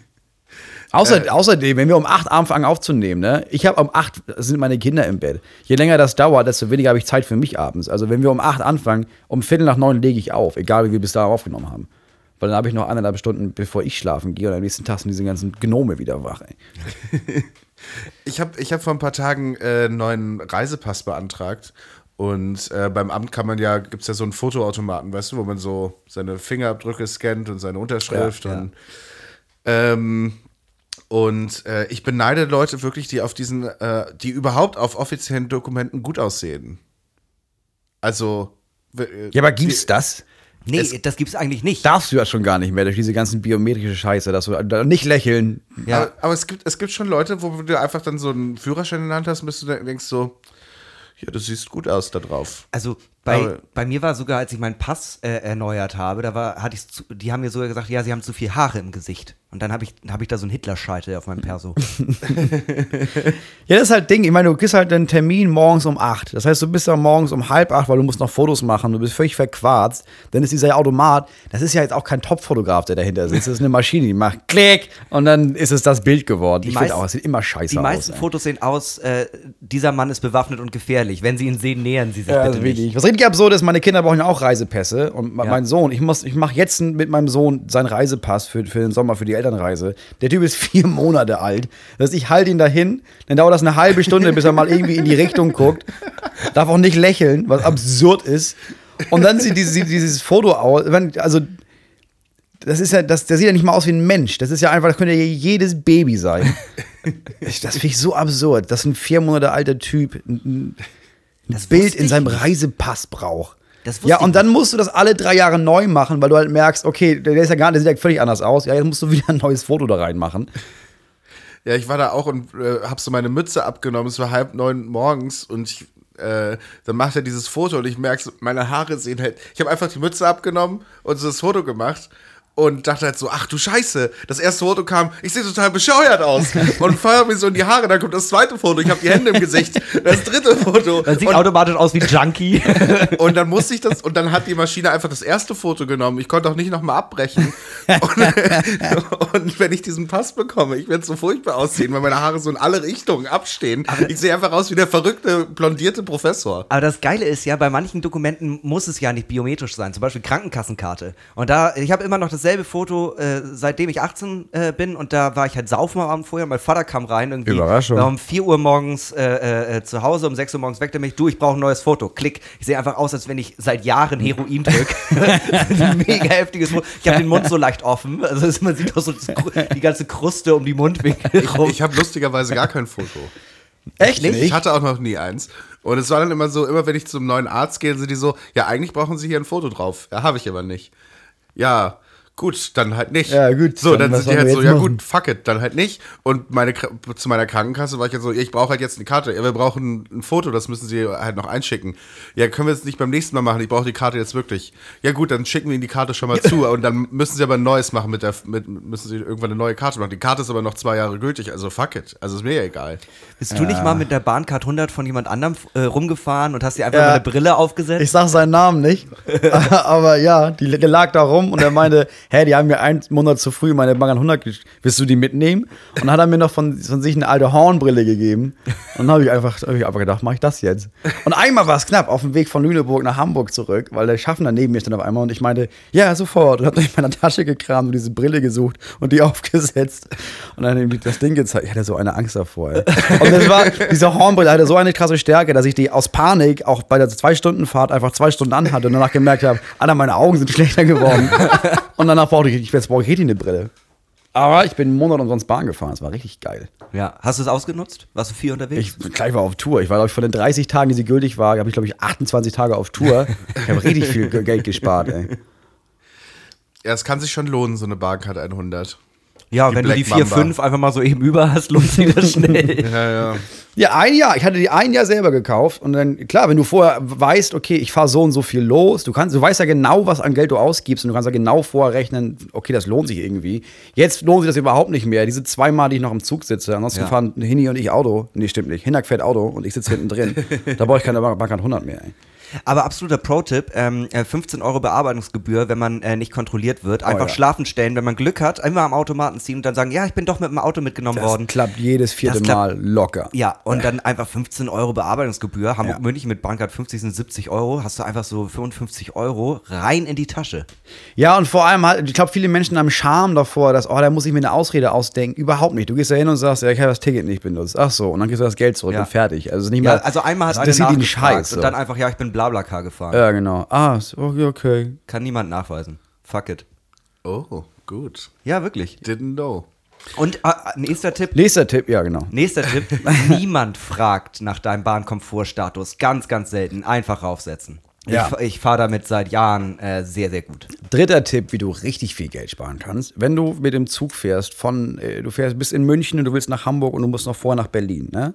Speaker 4: Außer, außerdem, wenn wir um 8 anfangen aufzunehmen, ne? Ich habe um 8 sind meine Kinder im Bett. Je länger das dauert, desto weniger habe ich Zeit für mich abends. Also wenn wir um 8 anfangen, um Viertel nach 9 lege ich auf, egal wie wir bis dahin aufgenommen haben. Weil dann habe ich noch anderthalb Stunden, bevor ich schlafen gehe und am nächsten Tag sind diese ganzen Gnome wieder wach, ey.
Speaker 2: Ich habe ich hab vor ein paar Tagen äh, einen neuen Reisepass beantragt. Und äh, beim Amt kann man ja, gibt es ja so einen Fotoautomaten, weißt du, wo man so seine Fingerabdrücke scannt und seine Unterschrift.
Speaker 3: Ja, ja.
Speaker 2: und ähm, und äh, ich beneide Leute wirklich, die auf diesen, äh, die überhaupt auf offiziellen Dokumenten gut aussehen. Also. w-
Speaker 4: Ja, aber gibt's das?
Speaker 3: Nee,
Speaker 2: Es-
Speaker 3: das gibt's eigentlich nicht.
Speaker 4: Darfst du ja schon gar nicht mehr durch diese ganzen biometrische Scheiße, dass du da nicht lächeln.
Speaker 3: Ja.
Speaker 2: Aber, aber es, gibt, es gibt schon Leute, wo du einfach dann so einen Führerschein in der Hand hast und bist du dann- denkst so, ja, du siehst gut aus da drauf.
Speaker 3: Also bei,
Speaker 2: Aber-
Speaker 3: bei mir war sogar, als ich meinen Pass äh, erneuert habe, da war, hatte ich, die haben mir sogar gesagt, ja, sie haben zu viel Haare im Gesicht. Und dann habe ich, hab ich da so einen Hitlerscheitel auf meinem Perso.
Speaker 4: Ja, das ist halt Ding. Ich meine, du kriegst halt einen Termin morgens um 8. Das heißt, du bist da morgens um halb acht, weil du musst noch Fotos machen. Du bist völlig verquarzt. Dann ist dieser Automat, das ist ja jetzt auch kein Top-Fotograf, der dahinter sitzt. Das ist eine Maschine, die macht Klick und dann ist es das Bild geworden.
Speaker 3: Die
Speaker 4: ich finde auch, es sieht immer scheiße
Speaker 3: Die
Speaker 4: aus.
Speaker 3: meisten
Speaker 4: ey.
Speaker 3: Fotos sehen aus, äh, dieser Mann ist bewaffnet und gefährlich. Wenn sie ihn sehen, nähern sie sich
Speaker 4: Ja,
Speaker 3: bitte
Speaker 4: also
Speaker 3: nicht.
Speaker 4: Was richtig absurd ist, meine Kinder brauchen ja auch Reisepässe. Und
Speaker 3: Ja.
Speaker 4: mein Sohn, ich, muss- ich mache jetzt mit meinem Sohn seinen Reisepass für, für den Sommer, für die Elternreise. Der Typ ist vier Monate alt. Das heißt, ich halte ihn dahin, dann dauert das eine halbe Stunde, bis er mal irgendwie in die Richtung guckt. Darf auch nicht lächeln, was absurd ist. Und dann sieht dieses, dieses Foto aus. Also, das ist ja, das, der sieht ja nicht mal aus wie ein Mensch. Das ist ja einfach, das könnte ja jedes Baby sein. Das finde ich so absurd, dass ein vier Monate alter Typ
Speaker 3: Das
Speaker 4: Bild in seinem
Speaker 3: nicht.
Speaker 4: Reisepass braucht. Ja, und dann
Speaker 3: nicht.
Speaker 4: musst du das alle drei Jahre neu machen, weil du halt merkst, okay, der ist ja gar der sieht ja völlig anders aus. Ja, jetzt musst du wieder ein neues Foto da reinmachen.
Speaker 2: Ja, ich war da auch und äh, hab so meine Mütze abgenommen. Es war halb neun morgens und ich äh, dann macht er dieses Foto und ich merke, meine Haare sehen halt. Ich habe einfach die Mütze abgenommen und so das Foto gemacht und dachte halt so, ach du Scheiße, das erste Foto kam, ich sehe total bescheuert aus und feuer mir so in die Haare, dann kommt das zweite Foto, ich habe die Hände im Gesicht, das dritte Foto
Speaker 3: Man sieht
Speaker 2: und,
Speaker 3: automatisch aus wie ein Junkie.
Speaker 2: und dann musste ich das und dann hat die Maschine einfach das erste Foto genommen. Ich konnte auch nicht nochmal abbrechen. Und, und wenn ich diesen Pass bekomme, ich werde so furchtbar aussehen, weil meine Haare so in alle Richtungen abstehen. Ich sehe einfach aus wie der verrückte blondierte Professor.
Speaker 3: Aber das Geile ist ja, bei manchen Dokumenten muss es ja nicht biometrisch sein, zum Beispiel Krankenkassenkarte. Und da, ich habe immer noch dasselbe Foto, äh, seitdem ich 18 äh, bin und da war ich halt saufen am Abend vorher. Mein Vater kam rein irgendwie.
Speaker 4: Überraschung.
Speaker 3: War um 4 Uhr morgens äh, äh, zu Hause, um 6 Uhr morgens weckte mich, du, ich brauche ein neues Foto. Klick. Ich sehe einfach aus, als wenn ich seit Jahren Heroin drück. ein mega heftiges Foto. Ich habe den Mund so leicht offen. Also es- man sieht auch so die ganze Kruste um die Mundwinkel rum.
Speaker 2: Ich habe lustigerweise gar kein Foto.
Speaker 4: Echt
Speaker 2: Ich hatte auch noch nie eins. Und es war dann immer so, immer wenn ich zum neuen Arzt gehe, sind die so, ja, eigentlich brauchen sie hier ein Foto drauf. Ja, habe ich aber nicht. Ja, gut, dann halt nicht.
Speaker 4: Ja, gut,
Speaker 2: So,
Speaker 4: dann
Speaker 2: dann, sind die halt so, ja
Speaker 4: machen?
Speaker 2: gut, fuck it, dann halt nicht. Und meine, zu meiner Krankenkasse war ich jetzt so, ja, ich brauche halt jetzt eine Karte. Ja, wir brauchen ein Foto, das müssen sie halt noch einschicken. Ja, können wir es nicht beim nächsten Mal machen, ich brauche die Karte jetzt wirklich. Ja gut, dann schicken wir ihnen die Karte schon mal zu. Und dann müssen sie aber ein neues machen mit der, mit, müssen sie irgendwann eine neue Karte machen. Die Karte ist aber noch zwei Jahre gültig, also fuck it. Also ist mir ja egal.
Speaker 3: Bist du nicht mal mit der Bahncard 100 von jemand anderem äh, rumgefahren und hast dir einfach
Speaker 4: Ja.
Speaker 3: mal eine Brille aufgesetzt?
Speaker 4: Ich sag seinen Namen nicht, aber ja, die lag da rum und er meinte, hä, die haben mir einen Monat zu früh meine Bank 100 gesch- willst du die mitnehmen? Und dann hat er mir noch von, von sich eine alte Hornbrille gegeben und dann habe ich einfach, hab ich einfach gedacht, mach ich das jetzt? Und einmal war es knapp, auf dem Weg von Lüneburg nach Hamburg zurück, weil der Schaffner neben mir stand auf einmal und ich meinte, ja, sofort und hab dann in meiner Tasche gekramt und diese Brille gesucht und die aufgesetzt und dann ihm das Ding gezeigt. Ich hatte so eine Angst davor, ey. Und das war, diese Hornbrille hatte so eine krasse Stärke, dass ich die aus Panik auch bei der Zwei-Stunden-Fahrt einfach zwei Stunden anhatte und danach gemerkt habe, Alter, meine Augen sind schlechter geworden. und danach brauchte ich, jetzt brauche ich richtig eine Brille. Aber ich bin einen Monat umsonst Bahn gefahren, das war richtig geil.
Speaker 3: ja. Hast du es ausgenutzt? Warst du viel unterwegs?
Speaker 4: Ich gleich war auf Tour. Ich war, glaube ich, von den 30 Tagen, die sie gültig war, habe ich, glaube ich, 28 Tage auf Tour. Ich habe richtig viel Ge- Geld gespart, ey.
Speaker 2: Ja, es kann sich schon lohnen, so eine Bahncard 100.
Speaker 3: ja,
Speaker 2: die
Speaker 3: wenn
Speaker 2: Black
Speaker 3: du die 4,
Speaker 2: Mamba.
Speaker 3: 5 einfach mal so eben über hast, lohnt sich das schnell.
Speaker 2: Ja, ja.
Speaker 4: Ja, ein Jahr. Ich hatte die ein Jahr selber gekauft. Und dann, klar, wenn du vorher weißt, okay, ich fahre so und so viel los, du kannst, du weißt ja genau, was an Geld du ausgibst und du kannst ja genau vorrechnen, okay, das lohnt sich irgendwie. Jetzt lohnt sich das überhaupt nicht mehr. Diese zweimal, die ich noch im Zug sitze, ansonsten
Speaker 3: Ja.
Speaker 4: fahren Hini und ich Auto. Nee, stimmt nicht. Hinak fährt Auto und ich sitze hinten drin. da brauche ich keine Bank 100 mehr, ey.
Speaker 3: Aber absoluter Pro-Tipp: ähm, äh, 15 Euro Bearbeitungsgebühr, wenn man äh, nicht kontrolliert wird. Einfach
Speaker 4: Oh ja.
Speaker 3: schlafen stellen, wenn man Glück hat, immer am Automaten ziehen und dann sagen: Ja, ich bin doch mit dem Auto mitgenommen
Speaker 4: Das
Speaker 3: worden.
Speaker 4: klappt jedes vierte
Speaker 3: klappt-
Speaker 4: Mal locker.
Speaker 3: Ja, und dann einfach 15 Euro Bearbeitungsgebühr. Hamburg-München mit Bankart 50 sind 70 Euro. Hast du einfach so 55 Euro rein in die Tasche.
Speaker 4: Ja, und vor allem, halt, ich glaube, viele Menschen haben Scham davor, dass, oh, da muss ich mir eine Ausrede ausdenken. Überhaupt nicht. Du gehst da hin und sagst, ja, ich habe das Ticket nicht benutzt. Ach so, und dann gehst du das Geld zurück
Speaker 3: Ja.
Speaker 4: und fertig. Also nicht
Speaker 3: Ja,
Speaker 4: mal,
Speaker 3: also einmal hat
Speaker 4: das
Speaker 3: einer
Speaker 4: sieht ihn
Speaker 3: nachgefragt
Speaker 4: scheiß. So.
Speaker 3: und dann einfach, ja, ich bin Blablacar gefahren.
Speaker 4: ja, genau. Ah, okay, okay.
Speaker 3: Kann niemand nachweisen. Fuck it.
Speaker 2: Oh, gut.
Speaker 3: Ja, wirklich.
Speaker 2: Didn't know.
Speaker 3: Und äh, nächster Tipp.
Speaker 4: Nächster Tipp, ja, genau.
Speaker 3: Nächster Tipp. Niemand fragt nach deinem Bahnkomfortstatus. Ganz, ganz selten. Einfach raufsetzen.
Speaker 4: Ja.
Speaker 3: Ich, ich fahre damit seit Jahren äh, sehr, sehr gut.
Speaker 4: Dritter Tipp, wie du richtig viel Geld sparen kannst. Wenn du mit dem Zug fährst, von, äh, du fährst bis in München und du willst nach Hamburg und du musst noch vorher nach Berlin. Ne?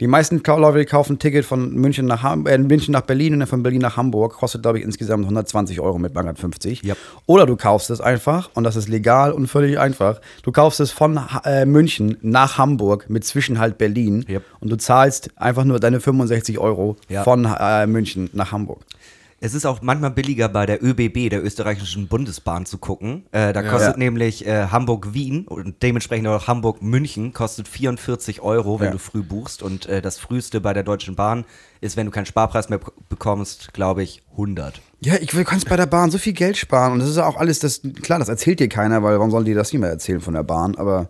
Speaker 4: Die meisten Leute kaufen ein Ticket von München nach, Ham äh, München nach Berlin und dann von Berlin nach Hamburg. Kostet, glaube ich, insgesamt 120 Euro mit Bankert 50.
Speaker 3: Yep.
Speaker 4: Oder du kaufst es einfach, und das ist legal und völlig einfach, du kaufst es von äh, München nach Hamburg mit Zwischenhalt Berlin
Speaker 3: Yep.
Speaker 4: und du zahlst einfach nur deine 65 Euro
Speaker 3: Ja.
Speaker 4: von äh, München nach Hamburg.
Speaker 3: Es ist auch manchmal billiger bei der ÖBB, der österreichischen Bundesbahn, zu gucken. Äh, da kostet
Speaker 4: Ja.
Speaker 3: nämlich äh, Hamburg-Wien und dementsprechend auch Hamburg-München kostet 44 Euro, wenn
Speaker 4: Ja.
Speaker 3: du früh buchst. Und äh, das früheste bei der Deutschen Bahn ist, wenn du keinen Sparpreis mehr bek- bekommst, glaube ich, 100.
Speaker 4: Ja, ich du kannst bei der Bahn so viel Geld sparen und das ist ja auch alles, das, klar, das erzählt dir keiner, weil warum sollen die das nicht mehr erzählen von der Bahn, aber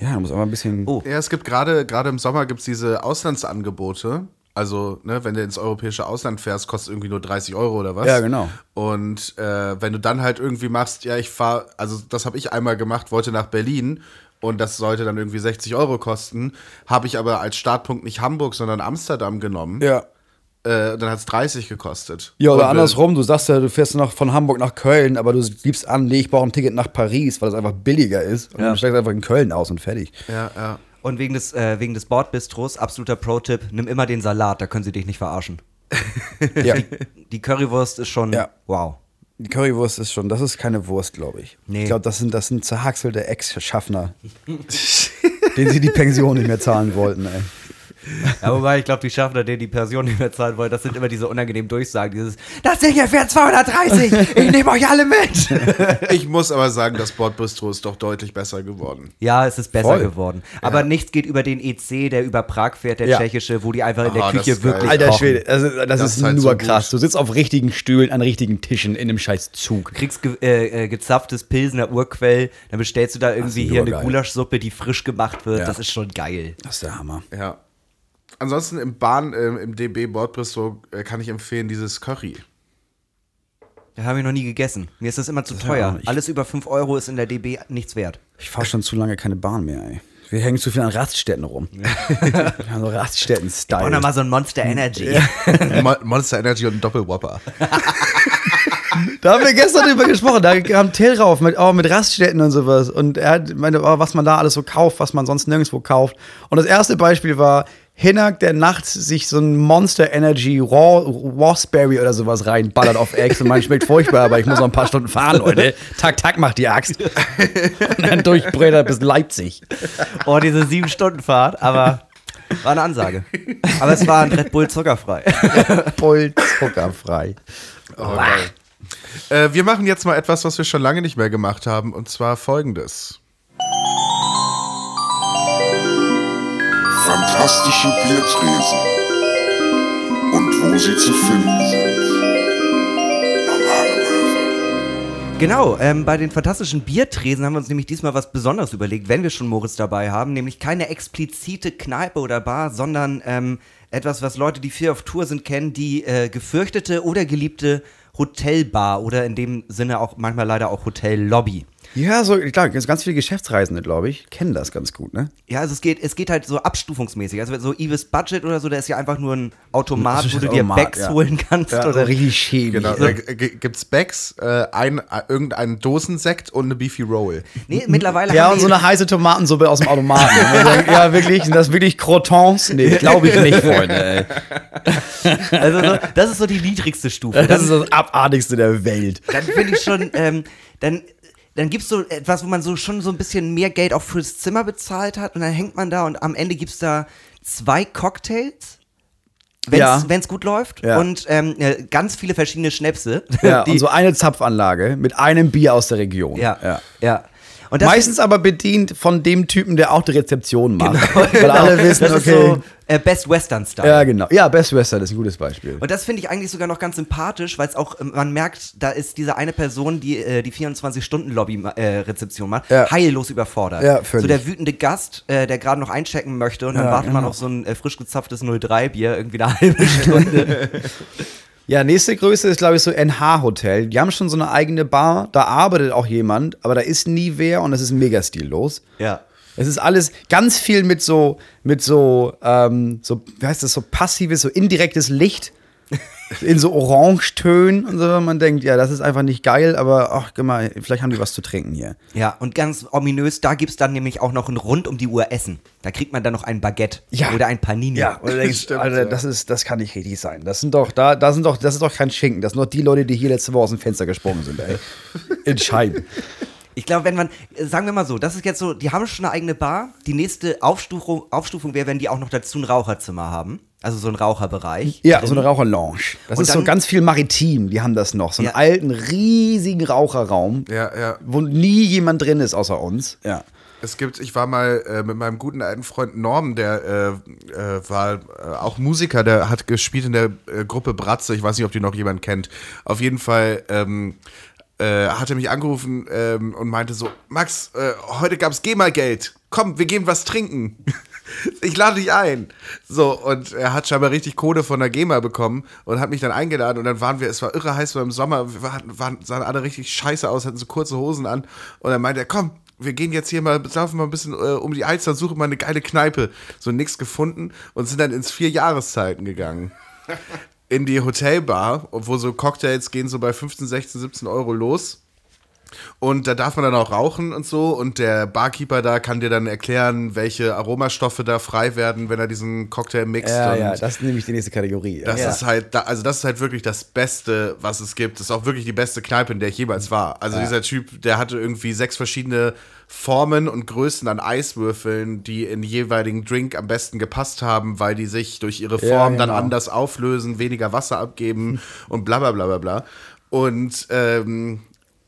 Speaker 4: ja, da muss aber ein bisschen.
Speaker 3: Oh.
Speaker 2: Ja, es gibt gerade, gerade im Sommer gibt es diese Auslandsangebote. Also, ne, wenn du ins europäische Ausland fährst, kostet irgendwie nur 30 Euro oder was.
Speaker 4: Ja, genau.
Speaker 2: Und äh, wenn du dann halt irgendwie machst, ja, ich fahre, also das habe ich einmal gemacht, wollte nach Berlin und das sollte dann irgendwie 60 Euro kosten, habe ich aber als Startpunkt nicht Hamburg, sondern Amsterdam genommen.
Speaker 4: Ja.
Speaker 2: Äh, dann hat es 30 gekostet.
Speaker 4: Ja, oder
Speaker 2: Und, äh,
Speaker 4: andersrum, du sagst ja, du fährst noch von Hamburg nach Köln, aber du liebst an, nee, ich brauche ein Ticket nach Paris, weil das einfach billiger ist. Und
Speaker 3: Ja.
Speaker 4: du steigst einfach in Köln aus und fertig.
Speaker 2: Ja, ja.
Speaker 3: Und wegen des, äh, wegen des Bordbistros, absoluter Pro-Tipp, nimm immer den Salat, da können sie dich nicht verarschen.
Speaker 4: Ja.
Speaker 3: Die Currywurst ist schon
Speaker 4: Ja.
Speaker 3: wow.
Speaker 4: Die Currywurst ist schon, das ist keine Wurst, glaube ich.
Speaker 3: Nee.
Speaker 4: Ich glaube, das sind, das sind zerhackselte Ex-Schaffner, denen sie die Pension nicht mehr zahlen wollten, ey.
Speaker 3: Ja, wobei ich glaube, die Schaffner, denen die Pension nicht mehr zahlen wollen, das sind immer diese unangenehmen Durchsagen. Dieses, das Ding hier fährt 230, ich nehme euch alle mit.
Speaker 2: Ich muss aber sagen, das Bordbistro ist doch deutlich besser geworden.
Speaker 3: Ja, es ist besser
Speaker 4: Voll.
Speaker 3: geworden. Aber nichts geht über den EC, der über Prag fährt, der
Speaker 4: Ja.
Speaker 3: tschechische, wo die einfach in der
Speaker 2: Ah,
Speaker 3: Küche
Speaker 2: geil.
Speaker 3: wirklich
Speaker 4: Alter
Speaker 3: kochen.
Speaker 4: Schwede, also, das,
Speaker 2: Das
Speaker 4: ist,
Speaker 2: ist halt
Speaker 4: nur
Speaker 2: so
Speaker 4: krass. Du sitzt auf richtigen Stühlen an richtigen Tischen in einem scheiß Zug.
Speaker 3: kriegst ge äh, äh, gezapftes Pilsener Urquell, dann bestellst du da irgendwie hier
Speaker 4: nur
Speaker 3: eine
Speaker 4: geil.
Speaker 3: Gulaschsuppe, die frisch gemacht wird.
Speaker 4: Ja.
Speaker 3: Das ist schon geil.
Speaker 4: Das ist der Hammer.
Speaker 2: Ja. Ansonsten im Bahn, ähm, im DB Bordbistro äh, kann ich empfehlen dieses Curry.
Speaker 3: Da habe ich noch nie gegessen. Mir ist das immer zu
Speaker 4: ja auch
Speaker 3: teuer. Alles über 5 Euro ist in der DB nichts wert.
Speaker 4: Ich fahre schon zu lange keine Bahn mehr, ey. Wir hängen zu viel an Raststätten rum. Wir haben so
Speaker 3: Und
Speaker 4: Raststätten-Style.
Speaker 3: nochmal so ein Monster Energy.
Speaker 2: Mo- Monster Energy und ein Doppelwhopper.
Speaker 4: Da haben wir gestern drüber gesprochen. Da kam Till rauf mit, oh, mit Raststätten und sowas. Und er hat meinte, oh, was man da alles so kauft, was man sonst nirgendwo kauft. Und das erste Beispiel war Hinak, der nachts sich so ein Monster Energy Raw, Raspberry oder sowas reinballert auf Ex und man schmeckt furchtbar, aber ich muss noch ein paar Stunden fahren, Leute. Tak, tak, macht die Axt. Und dann durchbrät er bis Leipzig.
Speaker 3: Oh, diese 7-Stunden-Fahrt, aber war eine Ansage. Aber es war ein Red Bull zuckerfrei.
Speaker 4: Voll zuckerfrei.
Speaker 2: Oh, geil. Äh, wir machen jetzt mal etwas, was wir schon lange nicht mehr gemacht haben, und zwar folgendes.
Speaker 5: Fantastische Biertresen. Und wo sie zu finden sind.
Speaker 3: Genau, ähm, bei den fantastischen Biertresen haben wir uns nämlich diesmal was Besonderes überlegt, wenn wir schon Moritz dabei haben, nämlich keine explizite Kneipe oder Bar, sondern ähm, etwas, was Leute, die viel auf Tour sind, kennen, die äh, gefürchtete oder geliebte Hotelbar oder in dem Sinne auch manchmal leider auch Hotellobby.
Speaker 4: Ja, so, klar, ganz viele Geschäftsreisende, glaube ich, kennen das ganz gut, ne?
Speaker 3: Ja, also es geht, es geht halt so abstufungsmäßig. Also so Ibis Budget oder so, der ist ja einfach nur ein Automat, wo du dir
Speaker 4: Automat,
Speaker 3: Bags
Speaker 4: ja.
Speaker 3: holen kannst.
Speaker 4: Ja,
Speaker 3: oder
Speaker 4: richtig schäbig.
Speaker 2: Genau. Da gibt's Bags, äh, ein, äh, irgendeinen Dosensekt und eine Beefy Roll.
Speaker 3: Nee, mittlerweile
Speaker 4: Ja,
Speaker 3: haben
Speaker 4: und so eine heiße Tomatensuppe aus dem Automaten. Ja, wirklich, sind das wirklich Crotons? Nee, glaube ich nicht, Freunde. Ey.
Speaker 3: also so, das ist so die niedrigste Stufe.
Speaker 4: Das ist das Abartigste der Welt.
Speaker 3: dann finde ich schon, ähm, dann, dann gibt's so etwas, wo man so schon so ein bisschen mehr Geld auch fürs Zimmer bezahlt hat und dann hängt man da und am Ende gibt's da zwei Cocktails. Wenn's,
Speaker 4: Ja.
Speaker 3: wenn's gut läuft
Speaker 4: Ja.
Speaker 3: und ähm, äh, ganz viele verschiedene Schnäpse.
Speaker 4: Ja, und so eine Zapfanlage mit einem Bier aus der Region.
Speaker 3: ja,
Speaker 4: ja.
Speaker 3: ja.
Speaker 4: Meistens aber bedient von dem Typen, der auch die Rezeption macht. Weil alle wissen,
Speaker 3: das
Speaker 4: okay.
Speaker 3: so äh, Best Western Style.
Speaker 4: ja, genau. Ja, Best Western ist ein gutes Beispiel.
Speaker 3: Und das finde ich eigentlich sogar noch ganz sympathisch, weil es auch, ähm, man merkt, da ist diese eine Person, die äh, die 24-Stunden-Lobby-Rezeption macht,
Speaker 4: Ja.
Speaker 3: heillos überfordert.
Speaker 4: Ja, völlig.
Speaker 3: So der wütende Gast, äh, der gerade noch einchecken möchte und dann
Speaker 4: Ja,
Speaker 3: wartet man
Speaker 4: genau.
Speaker 3: auf so ein äh, frisch gezapftes 03-Bier irgendwie eine halbe Stunde.
Speaker 4: Ja, nächste Größe ist, glaube ich, so NH Hotel. Die haben schon so eine eigene Bar, da arbeitet auch jemand, aber da ist nie wer und es ist mega stillos.
Speaker 3: ja.
Speaker 4: Es ist alles ganz viel mit so, mit so, ähm, so, wie heißt das, so passives, so indirektes Licht in so Orangetönen und so. Man denkt, ja, das ist einfach nicht geil, aber ach, guck mal, vielleicht haben die was zu trinken hier.
Speaker 3: Ja, und ganz ominös, da gibt es dann nämlich auch noch ein rund um die Uhr Essen. Da kriegt man dann noch ein Baguette
Speaker 4: Ja.
Speaker 3: oder ein Panini.
Speaker 4: Ja, und du denkst,
Speaker 2: Stimmt,
Speaker 4: Alter, das ist, das kann nicht richtig sein. Das sind doch, da, da sind doch, das ist doch kein Schinken. Das sind doch die Leute, die hier letzte Woche aus dem Fenster gesprungen sind, ey. In Scheiben.
Speaker 3: Ich glaube, wenn man, sagen wir mal so, das ist jetzt so, die haben schon eine eigene Bar. Die nächste Aufstufung, Aufstufung wäre, wenn die auch noch dazu ein Raucherzimmer haben. Also so ein Raucherbereich.
Speaker 4: Ja,
Speaker 3: drin.
Speaker 4: so eine Raucherlounge. Das
Speaker 3: Und
Speaker 4: ist so ganz viel maritim, die haben das noch. So einen
Speaker 3: Ja.
Speaker 4: alten, riesigen Raucherraum,
Speaker 2: Ja, ja.
Speaker 4: wo nie jemand drin ist außer uns. Ja.
Speaker 2: Es gibt, ich war mal äh, mit meinem guten alten Freund Norm, der äh, äh, war äh, auch Musiker, der hat gespielt in der äh, Gruppe Bratze. Ich weiß nicht, ob die noch jemand kennt. Auf jeden Fall ähm, äh, hat er mich angerufen ähm, und meinte so: Max, äh, heute gab's GEMA-Geld. Komm, wir gehen was trinken. Ich lade dich ein. So, und er hat scheinbar richtig Kohle von der GEMA bekommen und hat mich dann eingeladen. Und dann waren wir, es war irre heiß, weil im Sommer wir waren, waren, sahen alle richtig scheiße aus, hatten so kurze Hosen an. Und dann meinte er, komm, wir gehen jetzt hier mal, laufen mal ein bisschen äh, um die Alster, suchen mal eine geile Kneipe. So nix gefunden und sind dann ins vier Jahreszeiten gegangen. In die Hotelbar, wo so Cocktails gehen so bei 15, 16, 17 Euro los. Und da darf man dann auch rauchen und so. Und der Barkeeper da kann dir dann erklären, welche Aromastoffe da frei werden, wenn er diesen Cocktail mixt.
Speaker 4: Ja, ja, das ist nämlich die nächste Kategorie. Ja.
Speaker 2: das ist halt, also das ist halt wirklich das Beste, was es gibt. Das ist auch wirklich die beste Kneipe, in der ich jemals war. Also dieser Typ, der hatte irgendwie sechs verschiedene Formen und Größen an Eiswürfeln, die in jeweiligen Drink am besten gepasst haben, weil die sich durch ihre
Speaker 4: Ja,
Speaker 2: Form dann
Speaker 4: genau.
Speaker 2: anders auflösen, weniger Wasser abgeben und bla bla bla bla bla. Und ähm,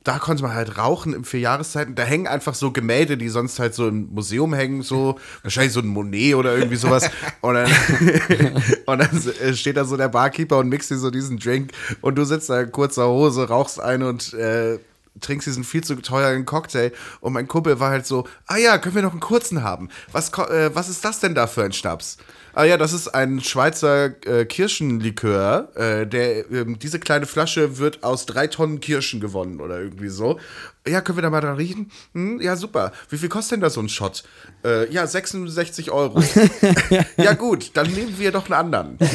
Speaker 2: da konnte man halt rauchen im Vierjahreszeiten. Da hängen einfach so Gemälde, die sonst halt so im Museum hängen, so wahrscheinlich so ein Monet oder irgendwie sowas. und dann, und dann steht da so der Barkeeper und mixt dir so diesen Drink und du sitzt da in kurzer Hose, rauchst ein und äh, trinkst diesen viel zu teuren Cocktail. Und mein Kumpel war halt so, ah ja, können wir noch einen kurzen haben? Was, äh, was ist das denn da für ein Schnaps? Ah ja, das ist ein Schweizer äh, Kirschenlikör. Äh, der, ähm, diese kleine Flasche wird aus drei Tonnen Kirschen gewonnen oder irgendwie so. Ja, können wir da mal dran riechen? Hm, ja, super. Wie viel kostet denn da so ein Shot? Äh, ja, 66 Euro. ja, gut, dann nehmen wir doch einen anderen.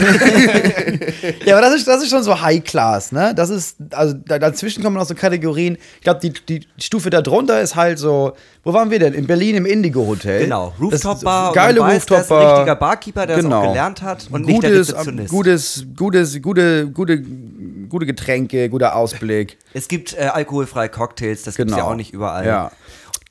Speaker 4: Ja, aber das ist, das ist schon so High Class, ne? Das ist, also da, dazwischen kommen noch so Kategorien. Ich glaube, die, die Stufe darunter ist halt so, wo waren wir denn? In Berlin im Indigo Hotel.
Speaker 3: Genau,
Speaker 4: Das-
Speaker 3: Rooftop-Bar.
Speaker 4: Geile
Speaker 3: ist
Speaker 4: Rooftop-Bar.
Speaker 3: ein richtiger Barkeeper, der das
Speaker 4: Genau.
Speaker 3: auch gelernt hat und nicht der
Speaker 4: Gutes,
Speaker 3: Rezeptionist.
Speaker 4: gutes, gutes, gute, gute, gute Getränke, guter Ausblick.
Speaker 3: Es gibt äh, alkoholfreie Cocktails, das gibt's ja auch nicht überall.
Speaker 4: Ja.